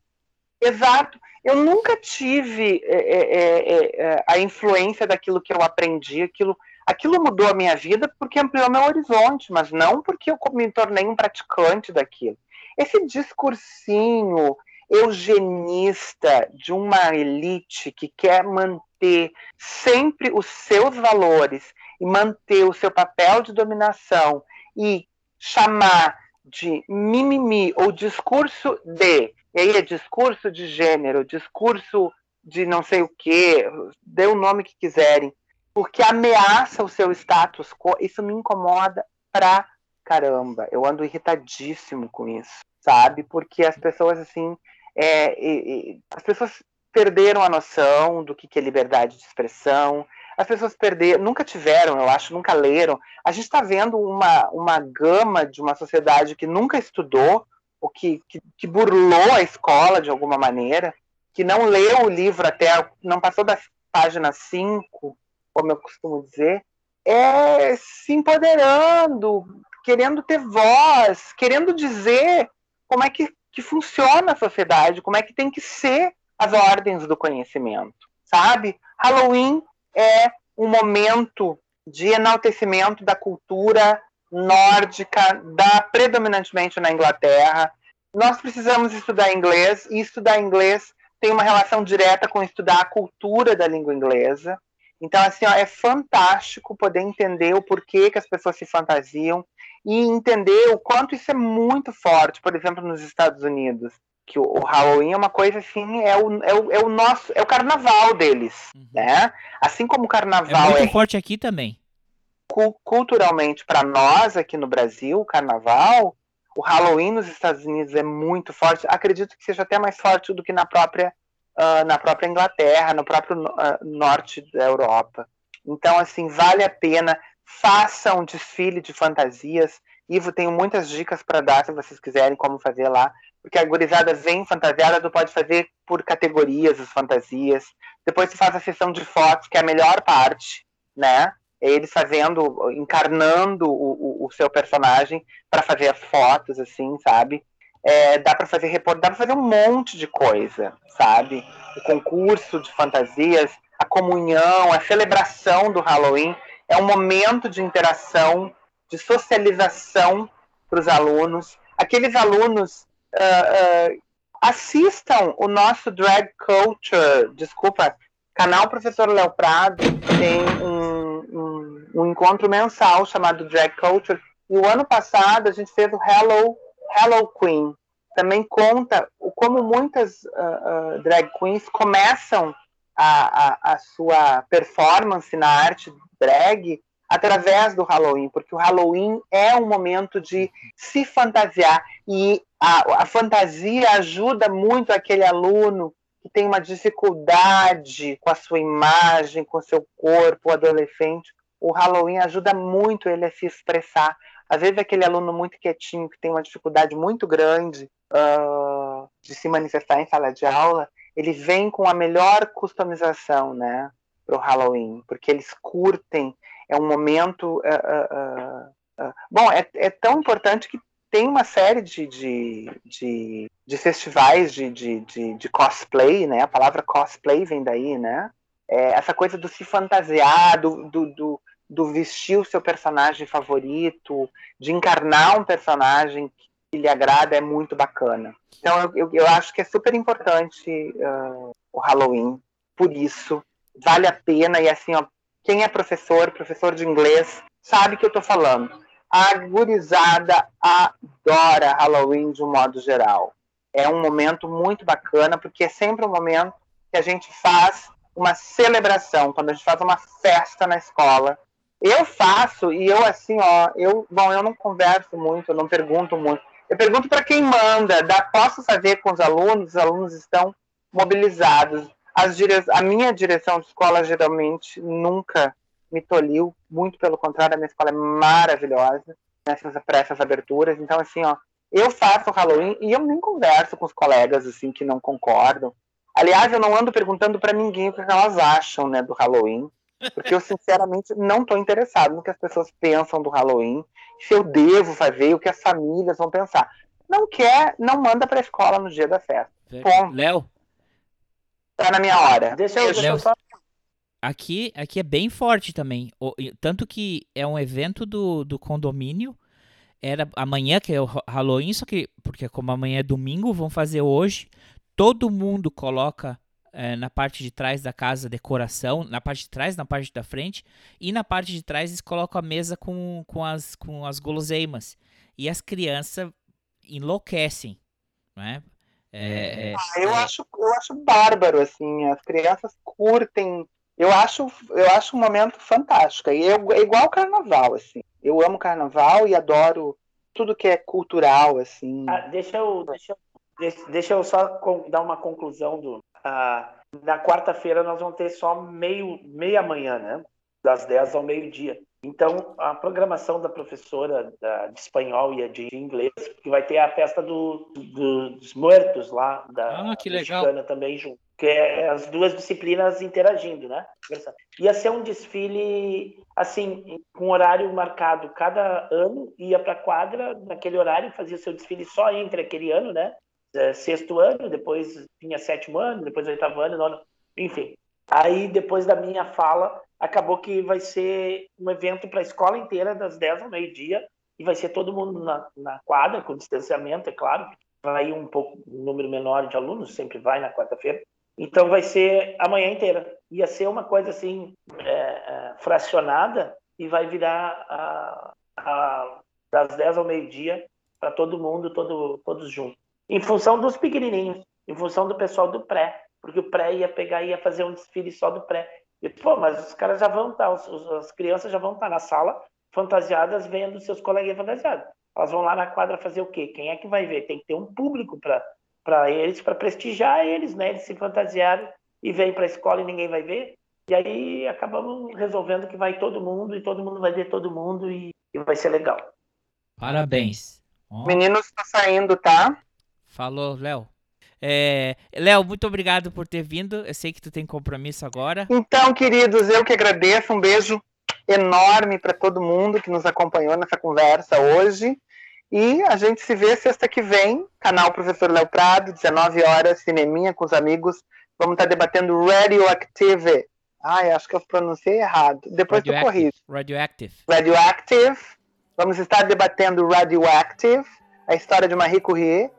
exato, eu nunca tive é, é, é, é, a influência daquilo que eu aprendi, aquilo, aquilo mudou a minha vida porque ampliou meu horizonte, mas não porque eu me tornei um praticante daquilo. Esse discursinho eugenista de uma elite que quer manter sempre os seus valores e manter o seu papel de dominação e chamar de mimimi ou discurso de, e aí é discurso de gênero, discurso de não sei o que, dê o nome que quiserem, porque ameaça o seu status quo, isso me incomoda pra caramba. Eu ando irritadíssimo com isso, sabe? Porque as pessoas assim, é, e- e- as pessoas perderam a noção do que, que é liberdade de expressão. As pessoas perderam, nunca tiveram, eu acho, nunca leram. A gente está vendo uma, uma gama de uma sociedade que nunca estudou, ou que, que, que burlou a escola de alguma maneira, que não leu o livro até, não passou da página 5, como eu costumo dizer, é se empoderando, querendo ter voz, querendo dizer como é que, que funciona a sociedade, como é que tem que ser as ordens do conhecimento, sabe? Halloween é um momento de enaltecimento da cultura nórdica, da predominantemente na Inglaterra. Nós precisamos estudar inglês e estudar inglês tem uma relação direta com estudar a cultura da língua inglesa. Então, assim, ó, é fantástico poder entender o porquê que as pessoas se fantasiam e entender o quanto isso é muito forte, por exemplo, nos Estados Unidos. Que o, o Halloween é uma coisa assim, é o, é o, é o nosso, é o carnaval deles, né? Assim como o
Uhum. É
carnaval
muito
é
forte aqui também.
cu- culturalmente para nós aqui no Brasil, o carnaval, o Halloween nos Estados Unidos é muito forte. Acredito que seja até mais forte do que na própria ah, na própria Inglaterra, no próprio ah, norte da Europa. Então, assim, vale a pena. Faça um desfile de fantasias. Ivo, tenho muitas dicas para dar se vocês quiserem como fazer lá. Porque a gurizada vem fantasiada, tu pode fazer por categorias as fantasias. Depois tu faz a sessão de fotos, que é a melhor parte, né? É Eles fazendo, encarnando o, o, o seu personagem para fazer as fotos, assim, sabe? É, dá para fazer report... dá para fazer um monte de coisa, sabe? O concurso de fantasias, a comunhão, a celebração do Halloween é um momento de interação, de socialização para os alunos. Aqueles alunos ah, ah, assistam o nosso Drag Culture, desculpa, canal Professor Léo Prado tem um, um, um encontro mensal chamado Drag Culture. E o ano passado a gente fez o Hello, Hello Queen. Também conta o como muitas ah, drag queens começam a, a, a sua performance na arte drag através do Halloween, porque o Halloween é um momento de se fantasiar e a, a fantasia ajuda muito aquele aluno que tem uma dificuldade com a sua imagem, com o seu corpo, o adolescente. O Halloween ajuda muito ele a se expressar. Às vezes aquele aluno muito quietinho, que tem uma dificuldade muito grande ah, de se manifestar em sala de aula, ele vem com a melhor customização, né, para o Halloween, porque eles curtem. É um momento. ah, ah, ah, bom, é, é tão importante que tem uma série de, de, de, de festivais de, de, de, de cosplay, né? A palavra cosplay vem daí, né? É, essa coisa do se fantasiar, do, do, do, do vestir o seu personagem favorito, de encarnar um personagem lhe agrada é muito bacana. Então eu, eu, acho que é super importante ah, o Halloween, por isso vale a pena e assim, ó, quem é professor, professor de inglês, sabe que eu tô falando. A gurizada adora Halloween de um modo geral. É um momento muito bacana, porque é sempre um momento que a gente faz uma celebração, quando a gente faz uma festa na escola. Eu faço, e eu assim, ó, eu, bom, eu não converso muito, eu não pergunto muito. Eu pergunto para quem manda, dá, posso fazer com os alunos, os alunos estão mobilizados. Dire... A minha direção de escola geralmente nunca me toliu, muito pelo contrário, a minha escola é maravilhosa nessas, para essas aberturas. Então, assim, ó, eu faço o Halloween e eu nem converso com os colegas, assim, que não concordam. Aliás, eu não ando perguntando para ninguém o que elas acham, né, do Halloween, porque eu, sinceramente, não estou interessado no que as pessoas pensam do Halloween, se eu devo fazer, o que as famílias vão pensar. Não quer, não manda para a escola no dia da festa. Bom,
Léo,
tá na minha hora.
Deixa eu, deixa eu só.
aqui, aqui é bem forte também. O- tanto que é um evento do, do condomínio. Era amanhã, que é o Ha- Halloween, só que, porque como amanhã é domingo, vão fazer hoje. Todo mundo coloca eh, na parte de trás da casa decoração, na parte de trás, na parte da frente. E na parte de trás eles colocam a mesa com, com, as, com as guloseimas. E as crianças enlouquecem, né? É, é,
Ah, eu acho, eu acho bárbaro, assim, as crianças curtem. Eu acho, eu acho um momento fantástico. E eu, é igual o carnaval, assim. Eu amo carnaval e adoro tudo que é cultural, assim.
Ah, deixa eu, deixa, eu- deixa- eu só dar uma conclusão do. Ah, na quarta-feira nós vamos ter só meio, meia manhã, né? Das 10 ao meio-dia. Então, a programação da professora da- de espanhol e a de inglês, que vai ter a festa do- do- dos mortos lá, da
Ah, que
mexicana também junto. Que é as duas disciplinas interagindo, né? Ia ser um desfile, assim, com horário marcado cada ano, ia para a quadra naquele horário, fazia seu desfile só entre aquele ano, né? É, Sexto ano, depois vinha sétimo ano, depois oitavo ano, nono, enfim. Aí, depois da minha fala, acabou que vai ser um evento para a escola inteira, das 10 ao meio-dia, e vai ser todo mundo na, na quadra, com distanciamento, é claro. Vai um pouco, um número menor de alunos, sempre vai na quarta-feira. Então vai ser a manhã inteira. Ia ser uma coisa assim, é, é, fracionada, e vai virar a, a- das 10 ao meio-dia para todo mundo, todo, todos juntos. Em função dos pequenininhos, em função do pessoal do pré, porque o pré ia pegar e ia fazer um desfile só do pré. E, pô, mas os caras já vão estar, os- os- as crianças já vão estar na sala fantasiadas vendo seus coleguinhas fantasiados. Elas vão lá na quadra fazer o quê? Quem é que vai ver? Tem que ter um público para eles, para prestigiar eles, né? Eles se fantasiaram e vêm para a escola e ninguém vai ver. E aí acabamos resolvendo que vai todo mundo e todo mundo vai ver todo mundo e, e vai ser legal.
Parabéns. Ó,
Meninos, tá saindo, tá?
Falou, Léo. É, Léo, muito obrigado por ter vindo. Eu sei que tu tem compromisso agora.
Então, queridos, eu que agradeço. Um beijo enorme para todo mundo que nos acompanhou nessa conversa hoje. E a gente se vê sexta que vem, canal Professor Léo Prado, 19 horas, cineminha com os amigos. Vamos estar debatendo Radioactive. Ai, acho que eu pronunciei errado. Depois tu corrige.
Radioactive.
Radioactive. Vamos estar debatendo Radioactive, a história de Marie Curie.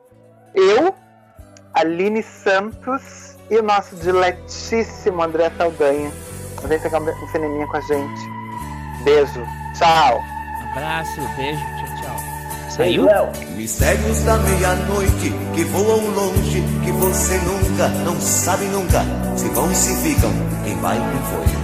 Eu, Aline Santos e o nosso diletíssimo André Saldanha. Vem pegar um cineminha com a gente. Beijo. Tchau.
Abraço, beijo, tchau, tchau. Saiu?
Léo,
Mistérios da meia-noite que voam longe, que você nunca, não sabe nunca, se vão e se ficam, quem vai e quem foi.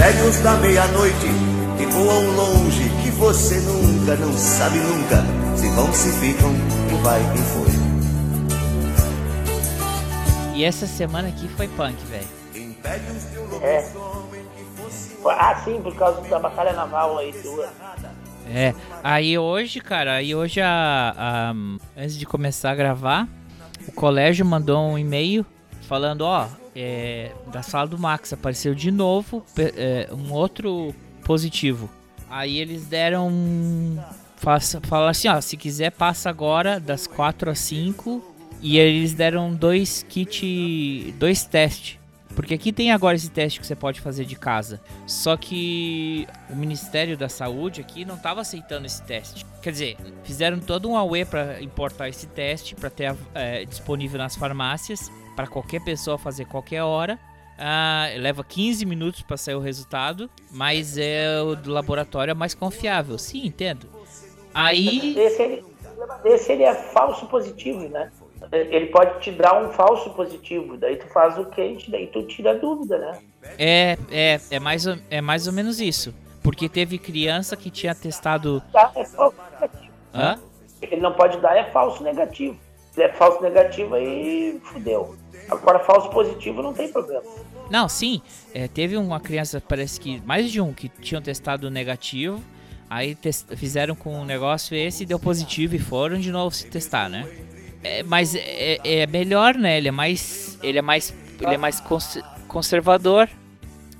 Mistérios da meia-noite que voam longe, que você nunca, não sabe nunca, se vão, se ficam, quem vai, quem foi.
E essa semana aqui foi punk, velho.
Impérios de um
É. ah, sim, por causa da batalha naval aí tua.
É, aí hoje, cara, aí hoje, a, a- antes de começar a gravar, o colégio mandou um e-mail falando, ó, é, da sala do Max apareceu de novo é, um outro positivo. Aí eles deram, falaram assim, ó, se quiser passa agora das 4 às 5 e eles deram dois kit, dois testes. Porque aqui tem agora esse teste que você pode fazer de casa. Só que o Ministério da Saúde aqui não estava aceitando esse teste. Quer dizer, fizeram todo um AUE para importar esse teste, para ter eh, disponível nas farmácias, para qualquer pessoa fazer qualquer hora. Ah, leva 15 minutos para sair o resultado, mas é o do laboratório é mais confiável. Sim, entendo. Aí
Esse ele, esse ele é falso positivo, né? Ele pode te dar um falso positivo, daí tu faz o quente, daí tu tira a dúvida, né?
é, é, é, mais, ou- é mais ou menos isso. Porque teve criança que tinha testado.
Tá, é falso negativo.
Hã?
Ele não pode dar é falso negativo. É falso negativo, aí fudeu. Agora, falso positivo não tem problema.
Não, sim. é, teve uma criança, parece que mais de um, que tinham testado negativo. Aí fizeram com um negócio esse, deu positivo e foram de novo se testar, né? É, mas é, é melhor, né? Ele é mais, ele é mais, ele é mais cons- conservador.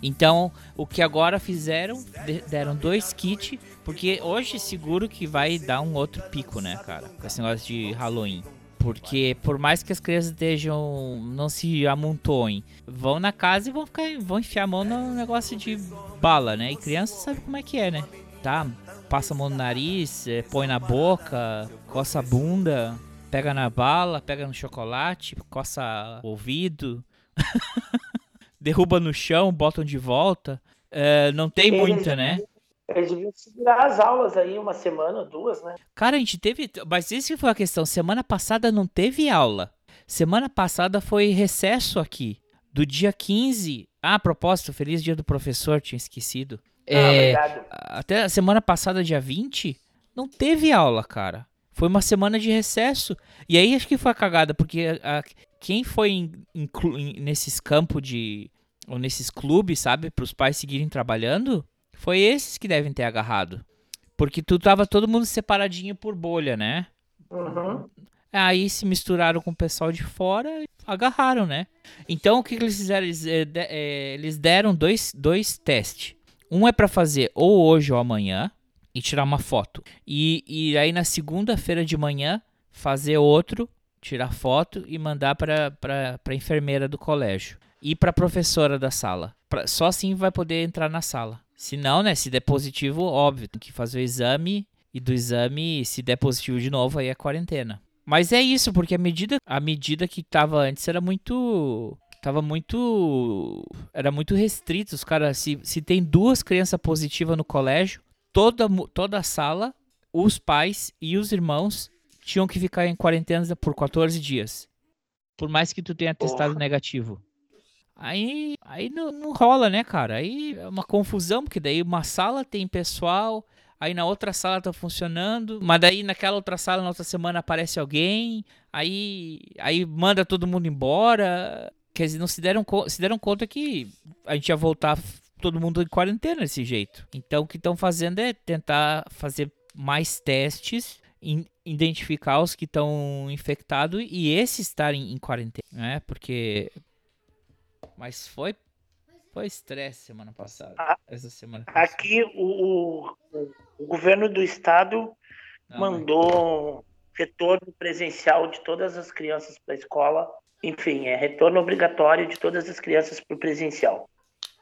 Então, o que agora fizeram, de- deram dois kits, porque hoje seguro que vai dar um outro pico, né, cara? Com esse negócio de Halloween. Porque por mais que as crianças estejam, não se amontoem, vão na casa e vão ficar, vão enfiar a mão no negócio de bala, né? E criança sabe como é que é, né? Tá, passa a mão no nariz, eh, põe na boca, coça a bunda, pega na bala, pega no chocolate, coça o ouvido, [LAUGHS] derruba no chão, botam de volta. Eh, não tem muita, né?
Eles deviam segurar as aulas aí uma semana, duas, né?
Cara, a gente teve. Mas isso que foi a questão. Semana passada não teve aula. Semana passada foi recesso aqui. Do dia 15. Ah, a propósito, feliz dia do professor, tinha esquecido.
Ah,
É,
obrigado.
até a semana passada, dia 20, não teve aula, cara. Foi uma semana de recesso. E aí acho que foi a cagada, porque a- quem foi clu- em- nesses campos de. ou nesses clubes, sabe, para os pais seguirem trabalhando, foi esses que devem ter agarrado. Porque tu tava todo mundo separadinho por bolha, né?
Uhum.
Aí se misturaram com o pessoal de fora e agarraram, né? Então o que, que eles fizeram? Eles, de- eh, eles deram dois, dois testes. Um é pra fazer ou hoje ou amanhã. e tirar uma foto. E, e aí na segunda-feira de manhã fazer outro, tirar foto e mandar para a enfermeira do colégio e para a professora da sala. Pra, só assim vai poder entrar na sala. Se não, né, se der positivo, óbvio, tem que fazer o exame e do exame, se der positivo de novo, aí é quarentena. Mas é isso, porque a medida, a medida que tava antes era muito tava muito era muito restrito os caras se, se tem duas crianças positivas no colégio toda toda a sala os pais e os irmãos tinham que ficar em quarentena por 14 dias. Por mais que tu tenha testado negativo aí aí não, não rola né cara aí é uma confusão porque daí uma sala tem pessoal aí na outra sala tá funcionando, mas daí naquela outra sala, na outra semana aparece alguém, aí aí manda todo mundo embora. Quer dizer, não se deram, se deram conta que a gente ia voltar todo mundo em quarentena desse jeito. Então o que estão fazendo é tentar fazer mais testes, identificar os que estão infectados e esses estarem em quarentena, né? Porque mas foi foi estresse semana passada.
Ah,
essa semana.
Aqui o, o, o, governo do estado Não, mandou mas... retorno presencial de todas as crianças para a escola. Enfim, é retorno obrigatório de todas as crianças para o presencial.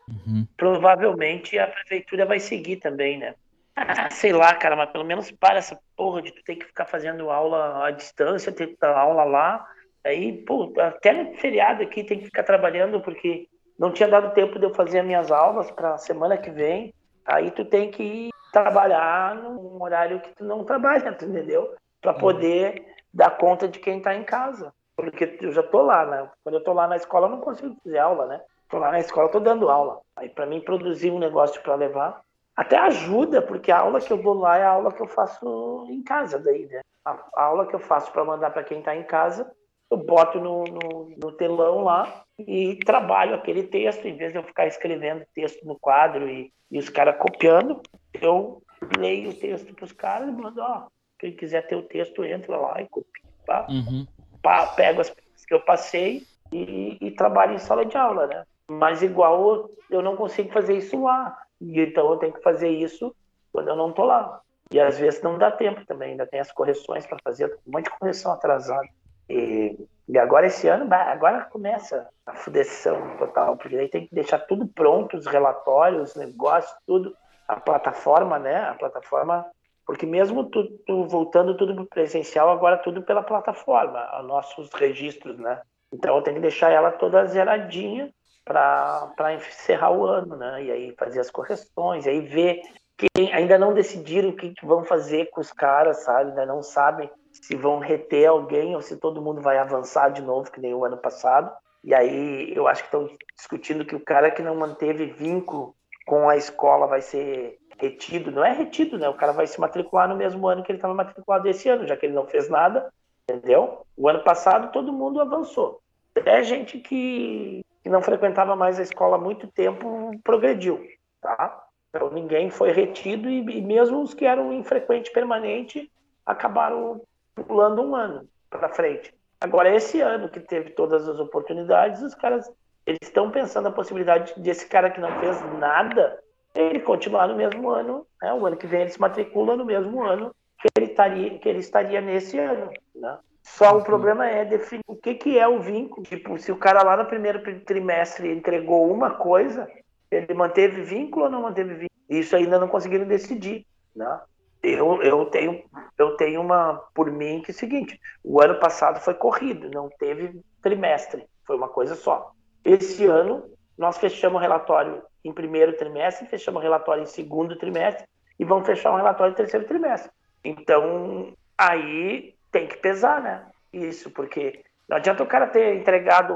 Uhum. Provavelmente a prefeitura vai seguir também, né? Ah, sei lá, cara, mas pelo menos para essa porra de tu ter que ficar fazendo aula à distância, ter que dar aula lá. Aí, pô, até no feriado aqui tem que ficar trabalhando, porque não tinha dado tempo de eu fazer as minhas aulas para a semana que vem. Aí tu tem que ir trabalhar num horário que tu não trabalha, [LAUGHS] entendeu? Para uhum. poder uhum. dar conta de quem está em casa. Porque eu já tô lá, né? Quando eu tô lá na escola, eu não consigo fazer aula, né? Tô lá na escola, tô dando aula. Aí para mim produzir um negócio para levar, até ajuda, porque a aula que eu dou lá é a aula que eu faço em casa daí, né? A, a aula que eu faço para mandar para quem está em casa, eu boto no, no, no telão lá e trabalho aquele texto, em vez de eu ficar escrevendo texto no quadro e, e os caras copiando, eu leio o texto para os caras e mando, ó, quem quiser ter o texto, entra lá e copia. Tá? Uhum. Pá, pego as coisas que eu passei e, e, trabalho em sala de aula, né? Mas igual eu não consigo fazer isso lá. E então eu tenho que fazer isso quando eu não tô lá. E às vezes não dá tempo também, ainda tem as correções para fazer, um monte de correção atrasada. E, e, agora esse ano, agora começa a fudeção total, porque aí tem que deixar tudo pronto, os relatórios, os negócios, tudo, a plataforma, né? A plataforma, porque mesmo tu, tu voltando tudo para presencial, agora tudo pela plataforma, os nossos registros, né? Então tenho que deixar ela toda zeradinha para encerrar o ano, né? E aí fazer as correções, aí ver quem ainda não decidiram o que, que vão fazer com os caras, sabe? Ainda não sabem se vão reter alguém ou se todo mundo vai avançar de novo, que nem o ano passado. E aí eu acho que estão discutindo que o cara que não manteve vínculo com a escola vai ser retido. Não é retido, né? O cara vai se matricular no mesmo ano que ele estava matriculado esse ano, já que ele não fez nada, entendeu? O ano passado todo mundo avançou. Até gente que, que não frequentava mais a escola há muito tempo progrediu, tá? Então ninguém foi retido e, e mesmo os que eram infrequente permanente acabaram pulando um ano para frente. Agora, esse ano que teve todas as oportunidades, os caras eles estão pensando a possibilidade desse cara que não fez nada, ele continuar no mesmo ano, né? o ano que vem ele se matricula no mesmo ano que ele estaria, que ele estaria nesse ano. Né? Só o problema é definir o que, que é o vínculo. Tipo, se o cara lá no primeiro trimestre entregou uma coisa, ele manteve vínculo ou não manteve vínculo? Isso ainda não conseguiram decidir. Né? eu, eu tenho eu tenho uma por mim que é o seguinte o ano passado foi corrido não teve trimestre foi uma coisa só esse ano nós fechamos o relatório em primeiro trimestre fechamos o relatório em segundo trimestre e vamos fechar um relatório em terceiro trimestre então aí tem que pesar né isso porque não adianta o cara ter entregado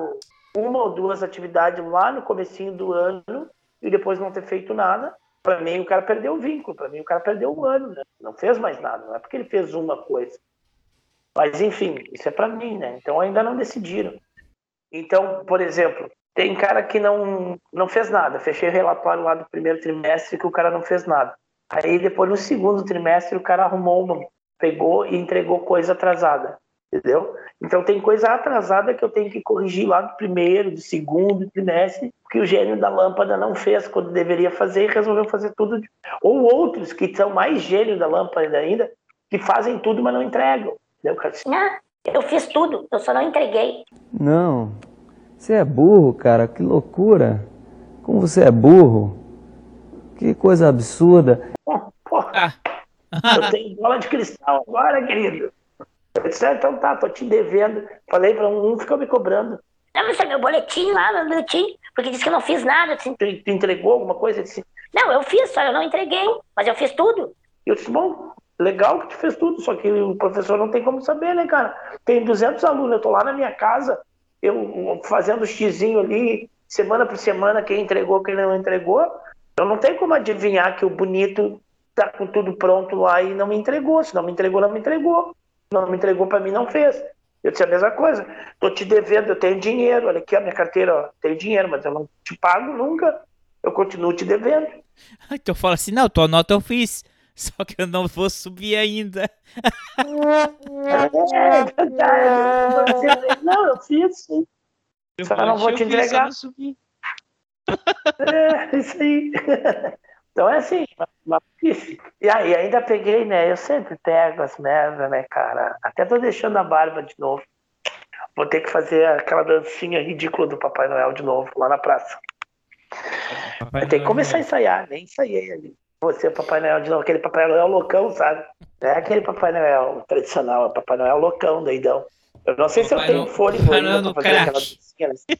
uma ou duas atividades lá no comecinho do ano e depois não ter feito nada para mim o cara perdeu o vínculo, para mim o cara perdeu o ano, né? não fez mais nada, não é porque ele fez uma coisa. Mas enfim, isso é para mim, né? Então ainda não decidiram. Então, por exemplo, tem cara que não não fez nada. Fechei o relatório lá do primeiro trimestre que o cara não fez nada. Aí depois no segundo trimestre o cara arrumou pegou e entregou coisa atrasada. Entendeu? Então tem coisa atrasada que eu tenho que corrigir lá do primeiro, do segundo trimestre, que o gênio da lâmpada não fez quando deveria fazer e resolveu fazer tudo. de- Ou outros que são mais gênio da lâmpada ainda, que fazem tudo, mas não entregam. Entendeu, cara?
Ah, eu fiz tudo, eu só não entreguei.
Não. Você é burro, cara. Que loucura. Como você é burro. Que coisa absurda.
Porra, eu tenho bola de cristal agora, querido. Eu disse, ah, então tá, tô te devendo. Falei pra um, um ficou me cobrando.
Não, mas é meu boletim lá, meu boletim, porque disse que eu não fiz nada. Eu disse,
Tu, tu entregou alguma coisa? Ele disse,
não, eu fiz, só eu não entreguei, mas eu fiz tudo.
eu disse, bom, legal que tu fez tudo, só que o professor não tem como saber, né, cara? Tem 200 alunos, eu tô lá na minha casa, eu fazendo xizinho ali, semana por semana, quem entregou, quem não entregou. Eu não tenho como adivinhar que o bonito tá com tudo pronto lá e não me entregou. Se não me entregou, não me entregou. Não me entregou para mim, não fez. Eu disse a mesma coisa. Tô te devendo, eu tenho dinheiro. Olha aqui a minha carteira, ó, tenho dinheiro, mas eu não te pago nunca. Eu continuo te devendo. [LAUGHS]
Então fala assim, não, tua nota eu fiz. [LAUGHS] Só que eu não vou subir ainda.
É [LAUGHS] verdade. Não, eu fiz sim.
Eu
Só não vou te
fiz, só
entregar.
não subi.
É, isso aí. Então é assim, uma. E aí, ainda peguei, né? Eu sempre pego as merdas, né, cara? Até tô deixando a barba de novo. Vou ter que fazer aquela dancinha ridícula do Papai Noel de novo, lá na praça. Vai ter que começar a ensaiar, nem ensaiei ali. Você, Papai Noel de novo, aquele Papai Noel loucão, sabe? Não é aquele Papai Noel tradicional, é Papai Noel loucão, doidão. Eu não sei se eu
Papai
tenho fôlego
Papai
ainda pra fazer
crack.
aquela dancinha. né?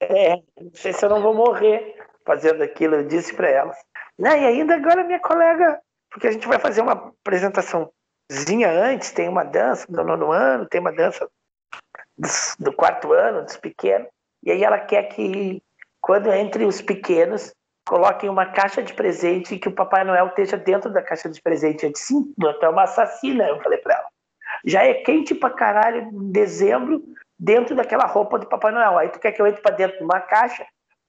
É, não sei se eu não vou morrer fazendo aquilo, eu disse pra elas. Né, e ainda agora minha colega, porque a gente vai fazer uma apresentaçãozinha antes, tem uma dança do nono ano, tem uma dança do quarto ano, dos pequenos, e aí ela quer que, quando entre os pequenos, coloquem uma caixa de presente e que o Papai Noel esteja dentro da caixa de presente. Eu disse, sim, tu é uma assassina, eu falei pra ela. Já é quente pra caralho em dezembro, dentro daquela roupa do Papai Noel. Aí tu quer que eu entre pra dentro de uma caixa,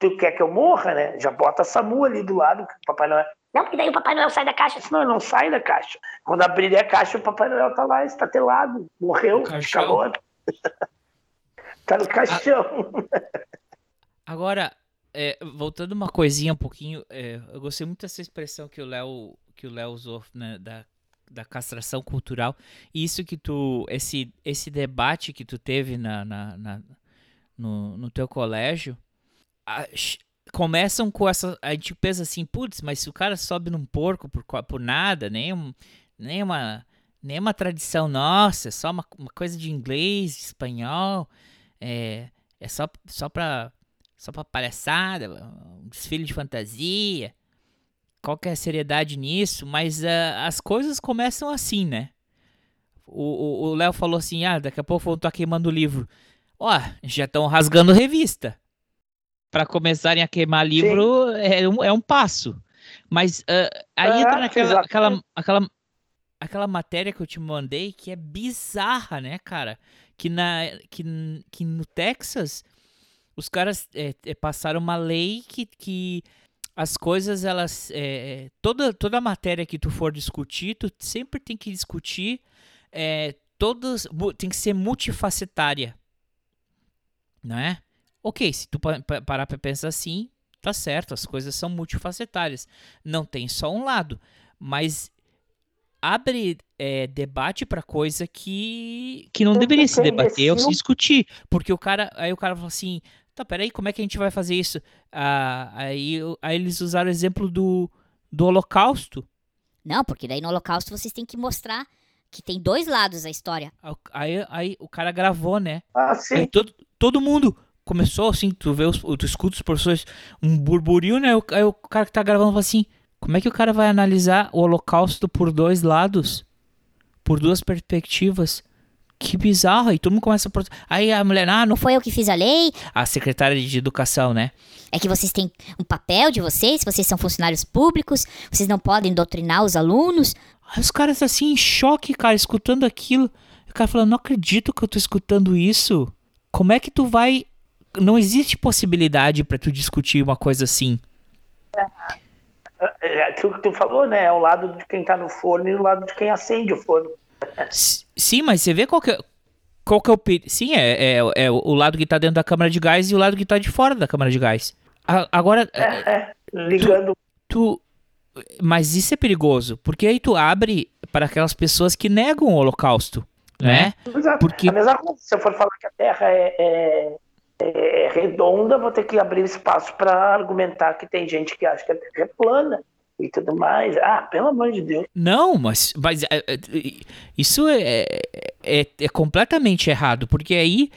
tu quer que eu morra, né? Já bota a SAMU ali do lado, que o Papai Noel.
Não, porque daí o Papai Noel sai da caixa.
Não, ele não sai da caixa. Quando abrir a caixa, o Papai Noel tá lá, estatelado, morreu, de
caixão.
calor. [LAUGHS] tá no caixão.
Agora, é, voltando uma coisinha um pouquinho, é, eu gostei muito dessa expressão que o Léo que o Léo usou né, da, da castração cultural. E isso que tu, esse esse debate que tu teve na, na, na- no, no teu colégio, a- começam com essa, a gente pensa assim, putz, mas se o cara sobe num porco por, por nada, nem nem uma nem uma tradição nossa, é só uma, uma coisa de inglês, de espanhol, é, é só só pra só pra palhaçada, um desfile de fantasia. Qual que é a seriedade nisso? Mas ah, as coisas começam assim, né? O- Léo falou assim: ah, daqui a pouco vão estar queimando o livro. Ó, já estão rasgando revista. Pra começarem a queimar livro é um, é um passo. Mas ah, aí
É,
entra naquela aquela, aquela, aquela matéria que eu te mandei que é bizarra, né, cara? Que, na, que, que no Texas os caras é, é, passaram uma lei que, que as coisas, elas. é, toda, toda matéria que tu for discutir, tu sempre tem que discutir. É, todas. mu- Tem que ser multifacetária. Não é? Ok, se tu pa- pa- parar pra pensar assim, tá certo, as coisas são multifacetárias. Não tem só um lado. Mas abre é, debate pra coisa que, que não deveria se
ser
debater ou se discutir. Porque o cara. Aí o cara fala assim. Tá, peraí, como é que a gente vai fazer isso? Ah, aí, eu- aí eles usaram o exemplo do, do Holocausto.
Não, porque daí no Holocausto vocês têm que mostrar que tem dois lados a história.
Aí, aí o cara gravou, né?
Ah, sim.
Aí todo, todo mundo começou assim, tu vê os, tu escuta os professores, um burburinho, né? Aí o cara que tá gravando fala assim: como é que o cara vai analisar o Holocausto por dois lados? Por duas perspectivas? Que bizarro. Aí todo mundo começa a. Aí a mulher, ah, não
Não foi eu que fiz a lei,
A secretária de educação, né?
é que vocês têm um papel de vocês, vocês são funcionários públicos, vocês não podem doutrinar os alunos.
Aí os caras assim em choque, cara, escutando aquilo. O cara falando, não acredito que eu tô escutando isso. Como é que tu vai. Não existe possibilidade pra tu discutir uma coisa assim.
É aquilo que tu falou, né? É o lado de quem tá no forno e o lado de quem acende o forno.
Sim, mas você vê qual que é, qual que é o perigo. Sim, é, é, é o lado que tá dentro da câmara de gás e o lado que tá de fora da câmara de gás. A- agora,
É, ligando.
tu. Mas isso é perigoso, porque aí tu abre para aquelas pessoas que negam o holocausto, né?
Exato.
Porque-
A mesma coisa, se eu for falar que a Terra é, é- é redonda, vou ter que abrir espaço para argumentar que tem gente que acha que a Terra é plana e tudo mais. Ah, pelo amor de Deus.
Não, mas, mas é, é, isso é, é, é completamente errado, porque aí.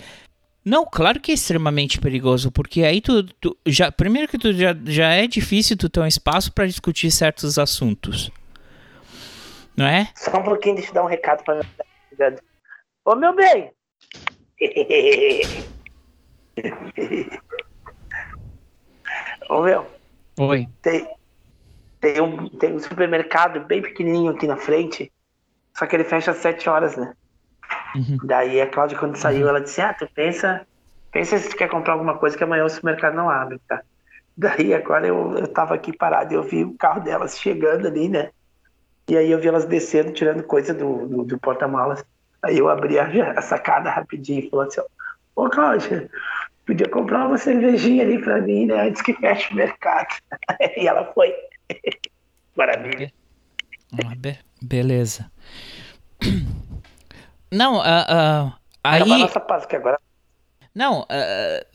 Não, claro que é extremamente perigoso, porque aí tu, tu já. Primeiro que tu já, já é difícil tu ter um espaço para discutir certos assuntos. Não é?
Só um pouquinho, deixa eu dar um recado para Ô, meu bem! [LAUGHS] [LAUGHS] Ô, meu,
Oi.
tem, tem, um, tem um supermercado bem pequenininho aqui na frente, só que ele fecha às 7 horas, né? Daí a Cláudia, quando saiu, ela disse: Ah, tu pensa, pensa se tu quer comprar alguma coisa que amanhã o supermercado não abre, tá? Daí agora eu, eu tava aqui parado e eu vi o carro delas chegando ali, né? E aí eu vi elas descendo, tirando coisa do, do, do porta-malas. Aí eu abri a, a sacada rapidinho e falou assim: Ô Cláudia, podia comprar uma cervejinha ali pra mim, né? Antes que feche o mercado. [LAUGHS] e ela foi. [LAUGHS] Maravilha.
Be- beleza. Não, ah, ah, aí.
Acaba a nossa paz, que agora
Não, ah,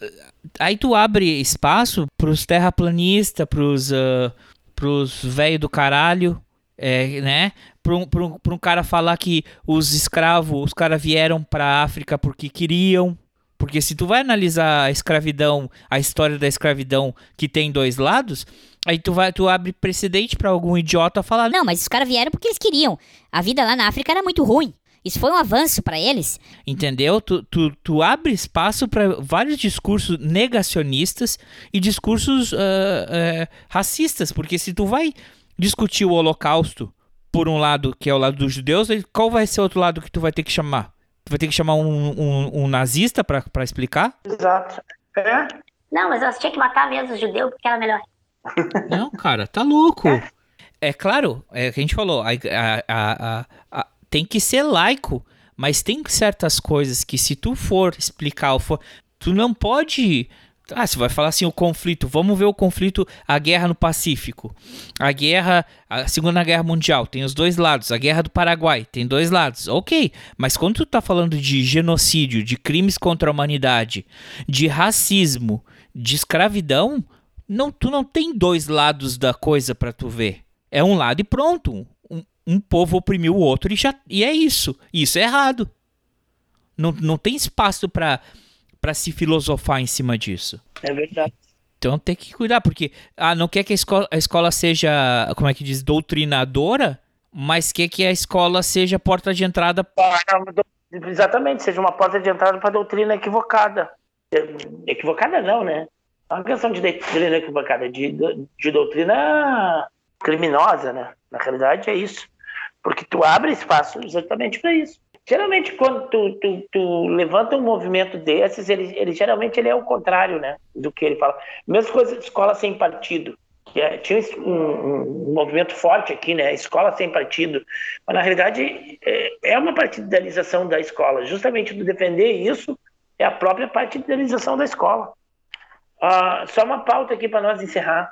aí tu abre espaço pros terraplanistas, pros, ah, pros velho do caralho, é, né? Pra um, pra, um, pra um cara falar que os escravos, os caras vieram pra África porque queriam. Porque se tu vai analisar a escravidão, a história da escravidão que tem dois lados, aí tu vai, tu abre precedente pra algum idiota falar,
Não, mas os caras vieram porque eles queriam. A vida lá na África era muito ruim. Isso foi um avanço pra eles.
Entendeu? Tu, tu, tu abre espaço para vários discursos negacionistas e discursos ah, eh, racistas, porque se tu vai discutir o holocausto por um lado, que é o lado dos judeus, qual vai ser o outro lado que tu vai ter que chamar? Tu vai ter que chamar um, um, um nazista pra pra explicar?
Exato. É?
Não, mas elas tinham que matar mesmo os judeus porque era melhor. [LAUGHS]
Não, cara, tá louco. É claro, é o que a gente falou, a- a- a- a- a- tem que ser laico, mas tem certas coisas que se tu for explicar, ou for, tu não pode... Ah, você vai falar assim, o conflito, vamos ver o conflito, a guerra no Pacífico, a guerra, a Segunda Guerra Mundial, tem os dois lados, a guerra do Paraguai, tem dois lados, ok, mas quando tu tá falando de genocídio, de crimes contra a humanidade, de racismo, de escravidão, não, tu não tem dois lados da coisa pra tu ver. É um lado e pronto. Um, um povo oprimiu o outro e, já, e é isso. Isso é errado. Não, não tem espaço pra pra se filosofar em cima disso.
É verdade.
Então tem que cuidar, porque ah, não quer que a escola, a escola seja, como é que diz, doutrinadora, mas quer que a escola seja porta de entrada.
Exatamente, seja uma porta de entrada para doutrina equivocada. É, Equivocada não, né? É uma questão de doutrina equivocada, de, de doutrina criminosa, né? Na realidade é isso. Porque tu abre espaço exatamente para isso. Geralmente, quando tu, tu, tu, levanta um movimento desses, ele, ele geralmente ele é o contrário, né? Do que ele fala. Mesma coisa de escola sem partido. É, tinha um, um, um, movimento forte aqui, né? Escola sem partido. Mas, na realidade, é, é uma partidarização da escola. Justamente do defender isso é a própria partidarização da escola. Uh, só uma pauta aqui para nós encerrar.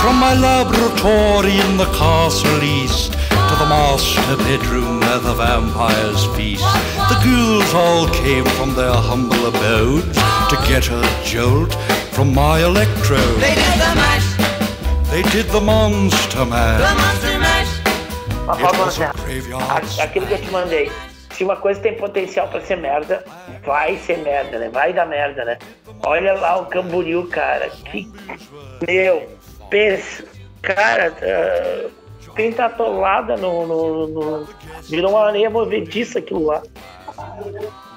From my laboratory in the castle east to the master bedroom where the vampires feast. The ghouls all came from their humble abodes to get a jolt from my electrode.
They did the mash,
They did the monster
the
mash.
monster mash.
Aquilo que eu te mandei. Se uma coisa tem potencial pra ser merda, vai ser merda, né? Vai dar merda, né? Olha lá o Camboriú, cara. Que. Meu, pensa. Cara, ah, cupim tá atolada no, no, no- Virou uma areia movediça aquilo lá.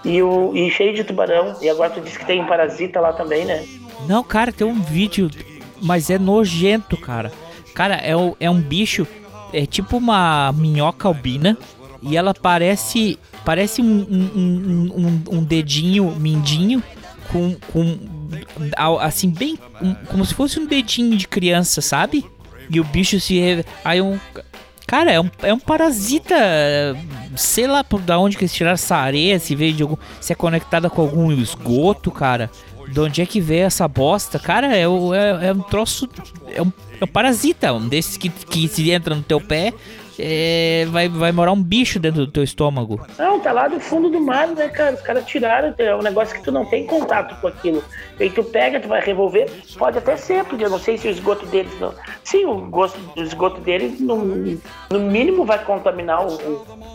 E, o, e cheio de tubarão. E agora tu disse que tem parasita lá também, né?
Não, cara, tem um vídeo, mas é nojento, cara. Cara, é, é um bicho, é tipo uma minhoca albina e ela parece parece um, um, um- um- dedinho mindinho com, com assim bem um- como se fosse um dedinho de criança, sabe? E o bicho se aí um cara é um, é um parasita, sei lá por da onde que eles tiraram essa areia, se veio de algum, se é conectada com algum esgoto, cara. De onde é que veio essa bosta? Cara, é, é, é um troço. É um, é um parasita, um desses que, que se entra no teu pé, é, vai, vai morar um bicho dentro do teu estômago.
Não, tá lá do fundo do mar, né, cara? Os caras tiraram, é um negócio que tu não tem contato com aquilo. E aí tu pega, tu vai revolver, pode até ser, porque eu não sei se o esgoto deles não. Sim, o, gosto, o esgoto deles, no, no mínimo, vai contaminar o,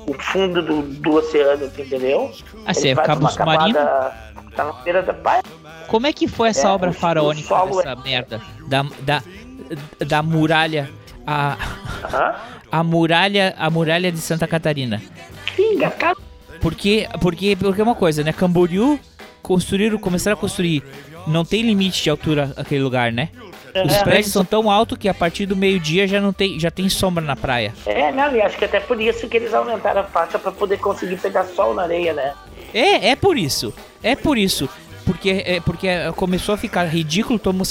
o- fundo do, do oceano, entendeu? Ele
é
vai pra uma
submarino?
Tá na beira da praia.
Como é que foi essa
É,
obra faraônica
solo
dessa merda? Da, da, da muralha. A, a muralha. A muralha de Santa Catarina.
Pinga, cara.
Porque, porque, porque é uma coisa, né? Camboriú construíram, começaram a construir. Não tem limite de altura aquele lugar, né? Os
É.
prédios são tão altos que a partir do meio-dia já não tem, já tem sombra na praia.
É, não, e acho que até por isso que eles aumentaram a faixa pra poder conseguir pegar sol na areia, né?
É, é por isso. É por isso. Porque, é, porque começou a ficar ridículo todo mundo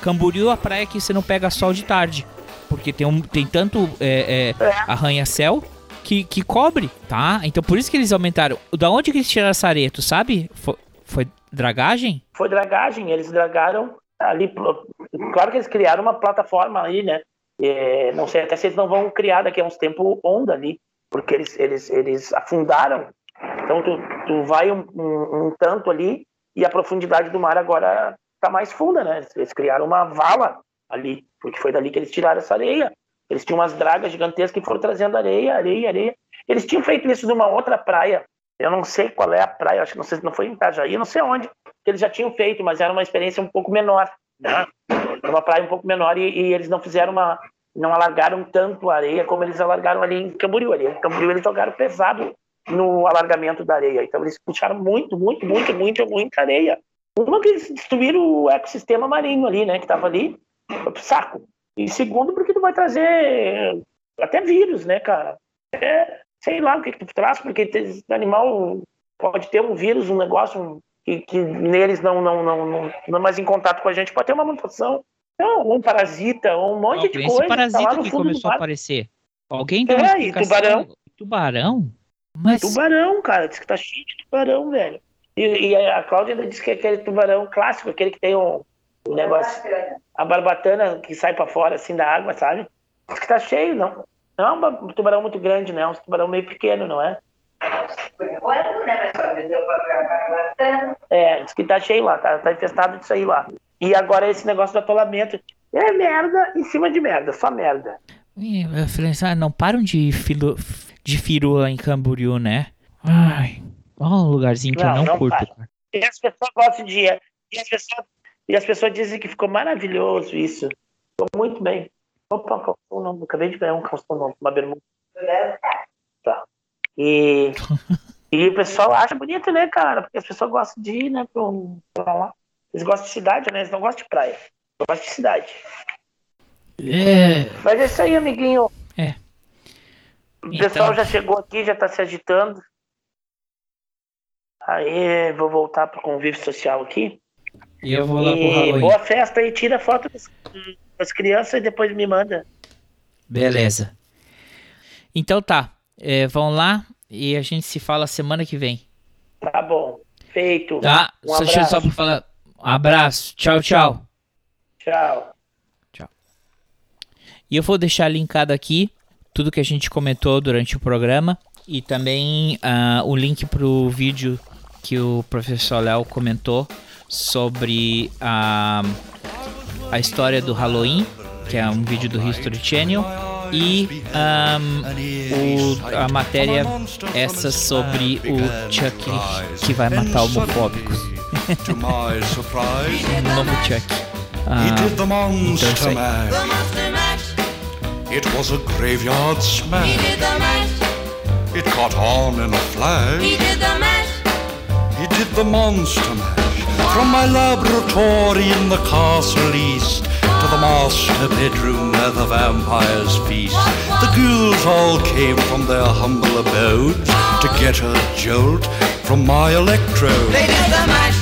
Camboriú é a praia que você não pega sol de tarde. Porque tem, um, tem tanto é, é, arranha-céu que, que cobre, tá? Então por isso que eles aumentaram. Da onde que eles tiraram essa areia, tu sabe? Foi, foi dragagem?
Foi dragagem, eles dragaram ali. Claro que eles criaram uma plataforma aí, né? É, não sei até se eles não vão criar daqui a uns tempos onda ali, porque eles, eles, eles afundaram. Então tu, tu vai um, um- um tanto ali e a profundidade do mar agora tá mais funda, né? Eles criaram uma vala ali, porque foi dali que eles tiraram essa areia. Eles tinham umas dragas gigantescas que foram trazendo areia, areia, areia. Eles tinham feito isso numa outra praia. Eu não sei qual é a praia, acho que não sei se não foi em Itajaí, não sei onde que eles já tinham feito, mas era uma experiência um pouco menor, né? Era uma praia um pouco menor e, e eles não fizeram uma, não alargaram tanto a areia como eles alargaram ali em Camboriú. Ali em Camboriú eles jogaram pesado no alargamento da areia, então eles puxaram muito, muito, muito, muito, muita areia. Uma que eles destruíram o ecossistema marinho ali, né, que estava ali, saco. E segundo porque tu vai trazer até vírus, né, cara? É, sei lá o que, que tu traz, porque esse animal pode ter um vírus, um negócio que, que neles não, não, não, não, não é mais em contato com a gente, pode ter uma mutação. Não, um parasita, ou um monte de
Esse
coisa.
parasita
tá lá no
que começou a aparecer. Alguém deu uma
É, e
explicação?
tubarão.
Tubarão? Mas
Tubarão, cara, diz que tá cheio de tubarão, velho. E, e a Cláudia ainda disse que é aquele tubarão clássico, aquele que tem um, um negócio, a barbatana que sai pra fora assim da água, sabe? Diz que tá cheio, não. Não é um ba- tubarão muito grande, não. É um tubarão meio pequeno, não é? É, diz que tá cheio lá, tá, tá infestado disso aí lá. E agora esse negócio do atolamento. É merda em cima de merda, só merda.
Ah, não param de, filo, de firula em Camboriú, né? Ai, olha um lugarzinho que eu não, curto.
para. E as pessoas gostam de. E as pessoas, e as pessoas dizem que ficou maravilhoso isso. Ficou muito bem. Opa, calção novo. Acabei de ganhar um calção novo, uma bermuda. Tá. E, [LAUGHS] e o pessoal acha bonito, né, cara? Porque as pessoas gostam de ir, né, pra, pra lá. Eles gostam de cidade, né? Eles não gostam de praia. Gostam de cidade.
É.
Mas é isso aí, amiguinho.
É.
O pessoal
Então.
já chegou aqui, já tá se agitando. Aí, vou voltar pro convívio social aqui.
E eu vou lá pro
E
Halloween.
boa festa aí, tira foto das, crianças e depois me manda.
Beleza. Então tá, é, vão lá e a gente se fala semana que vem.
Tá bom. Feito.
Tá?
Um
só, deixa eu
abraço.
só pra falar. Um abraço. Tchau, tchau.
Tchau.
E eu vou deixar linkado aqui tudo que a gente comentou durante o programa e também ah, o link pro vídeo que o professor Léo comentou sobre a, a história do Halloween, que é um vídeo do History Channel, e ahm, o- a matéria essa sobre o Chuck que vai matar homofóbicos.
To my surprise, [LAUGHS]
um novo Chuck. Ah, então é.
It was a graveyard
He
smash.
did the mash.
It caught on in a flash.
He did the mash.
He did the monster mash from my laboratory in the castle east to the master bedroom where the vampires feast. The ghouls all came from their humble abodes to get a jolt from my electrode.
They did the mash.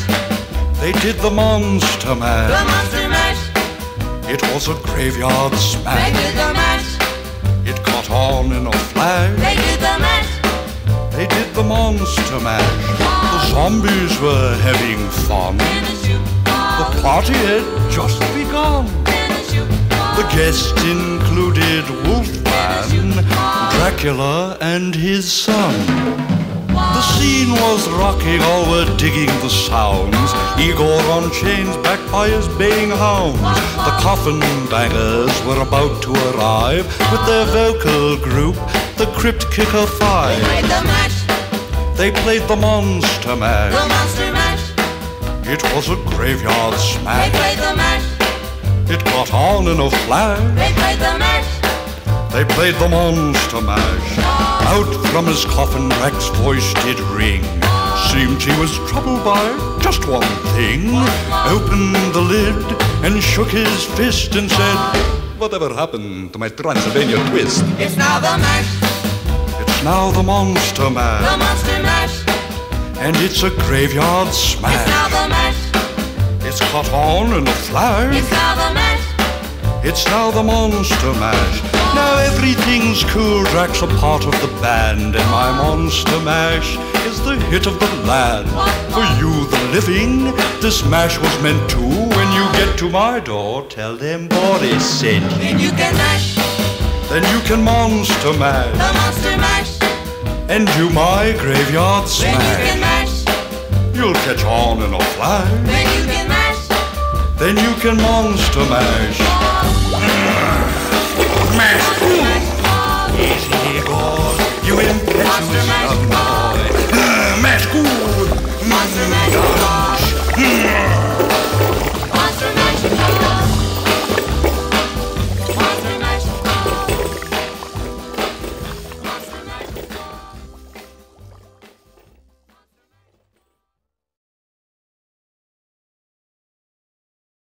They did the monster mash.
The monster mash.
It was a graveyard smash.
They did the mash.
It caught on in a flash.
They did the mash.
They did the monster mash. The zombies were having fun. The party had just begun. The guests included Wolfman, Dracula, and his son. The scene was rocking, all were digging the sounds. Igor on chains, backed by his baying hounds. The coffin bangers were about to arrive with their vocal group, the Crypt Kicker Five.
They Played the mash.
They played the Monster Mash.
The monster mash.
It was a graveyard smash.
They played the mash.
It got on in a flash.
They played the mash.
They played the monster mash. Out from his coffin, Rex's voice did ring. Seemed he was troubled by just one thing. Opened the lid and shook his fist and said, Whatever happened to my Transylvania twist?
It's now the mash.
Now the monster
The
mash.
monster mash.
And it's a graveyard smash.
It's now the mash.
It's caught on in a
It's now the mash.
It's now the monster mash. Now everything's cool. Drax a part of the band, and my monster mash is the hit of the land. For you, the living, this mash was meant to. When you get to my door, tell them Boris sent you.
Then you can mash.
Then you can monster
The
mash
monster mash.
And do my graveyard smash.
Then you can mash.
You'll catch on in a flash.
Then you can mash.
Then you can monster mash. Mash. Easy, Igor. You impetuous young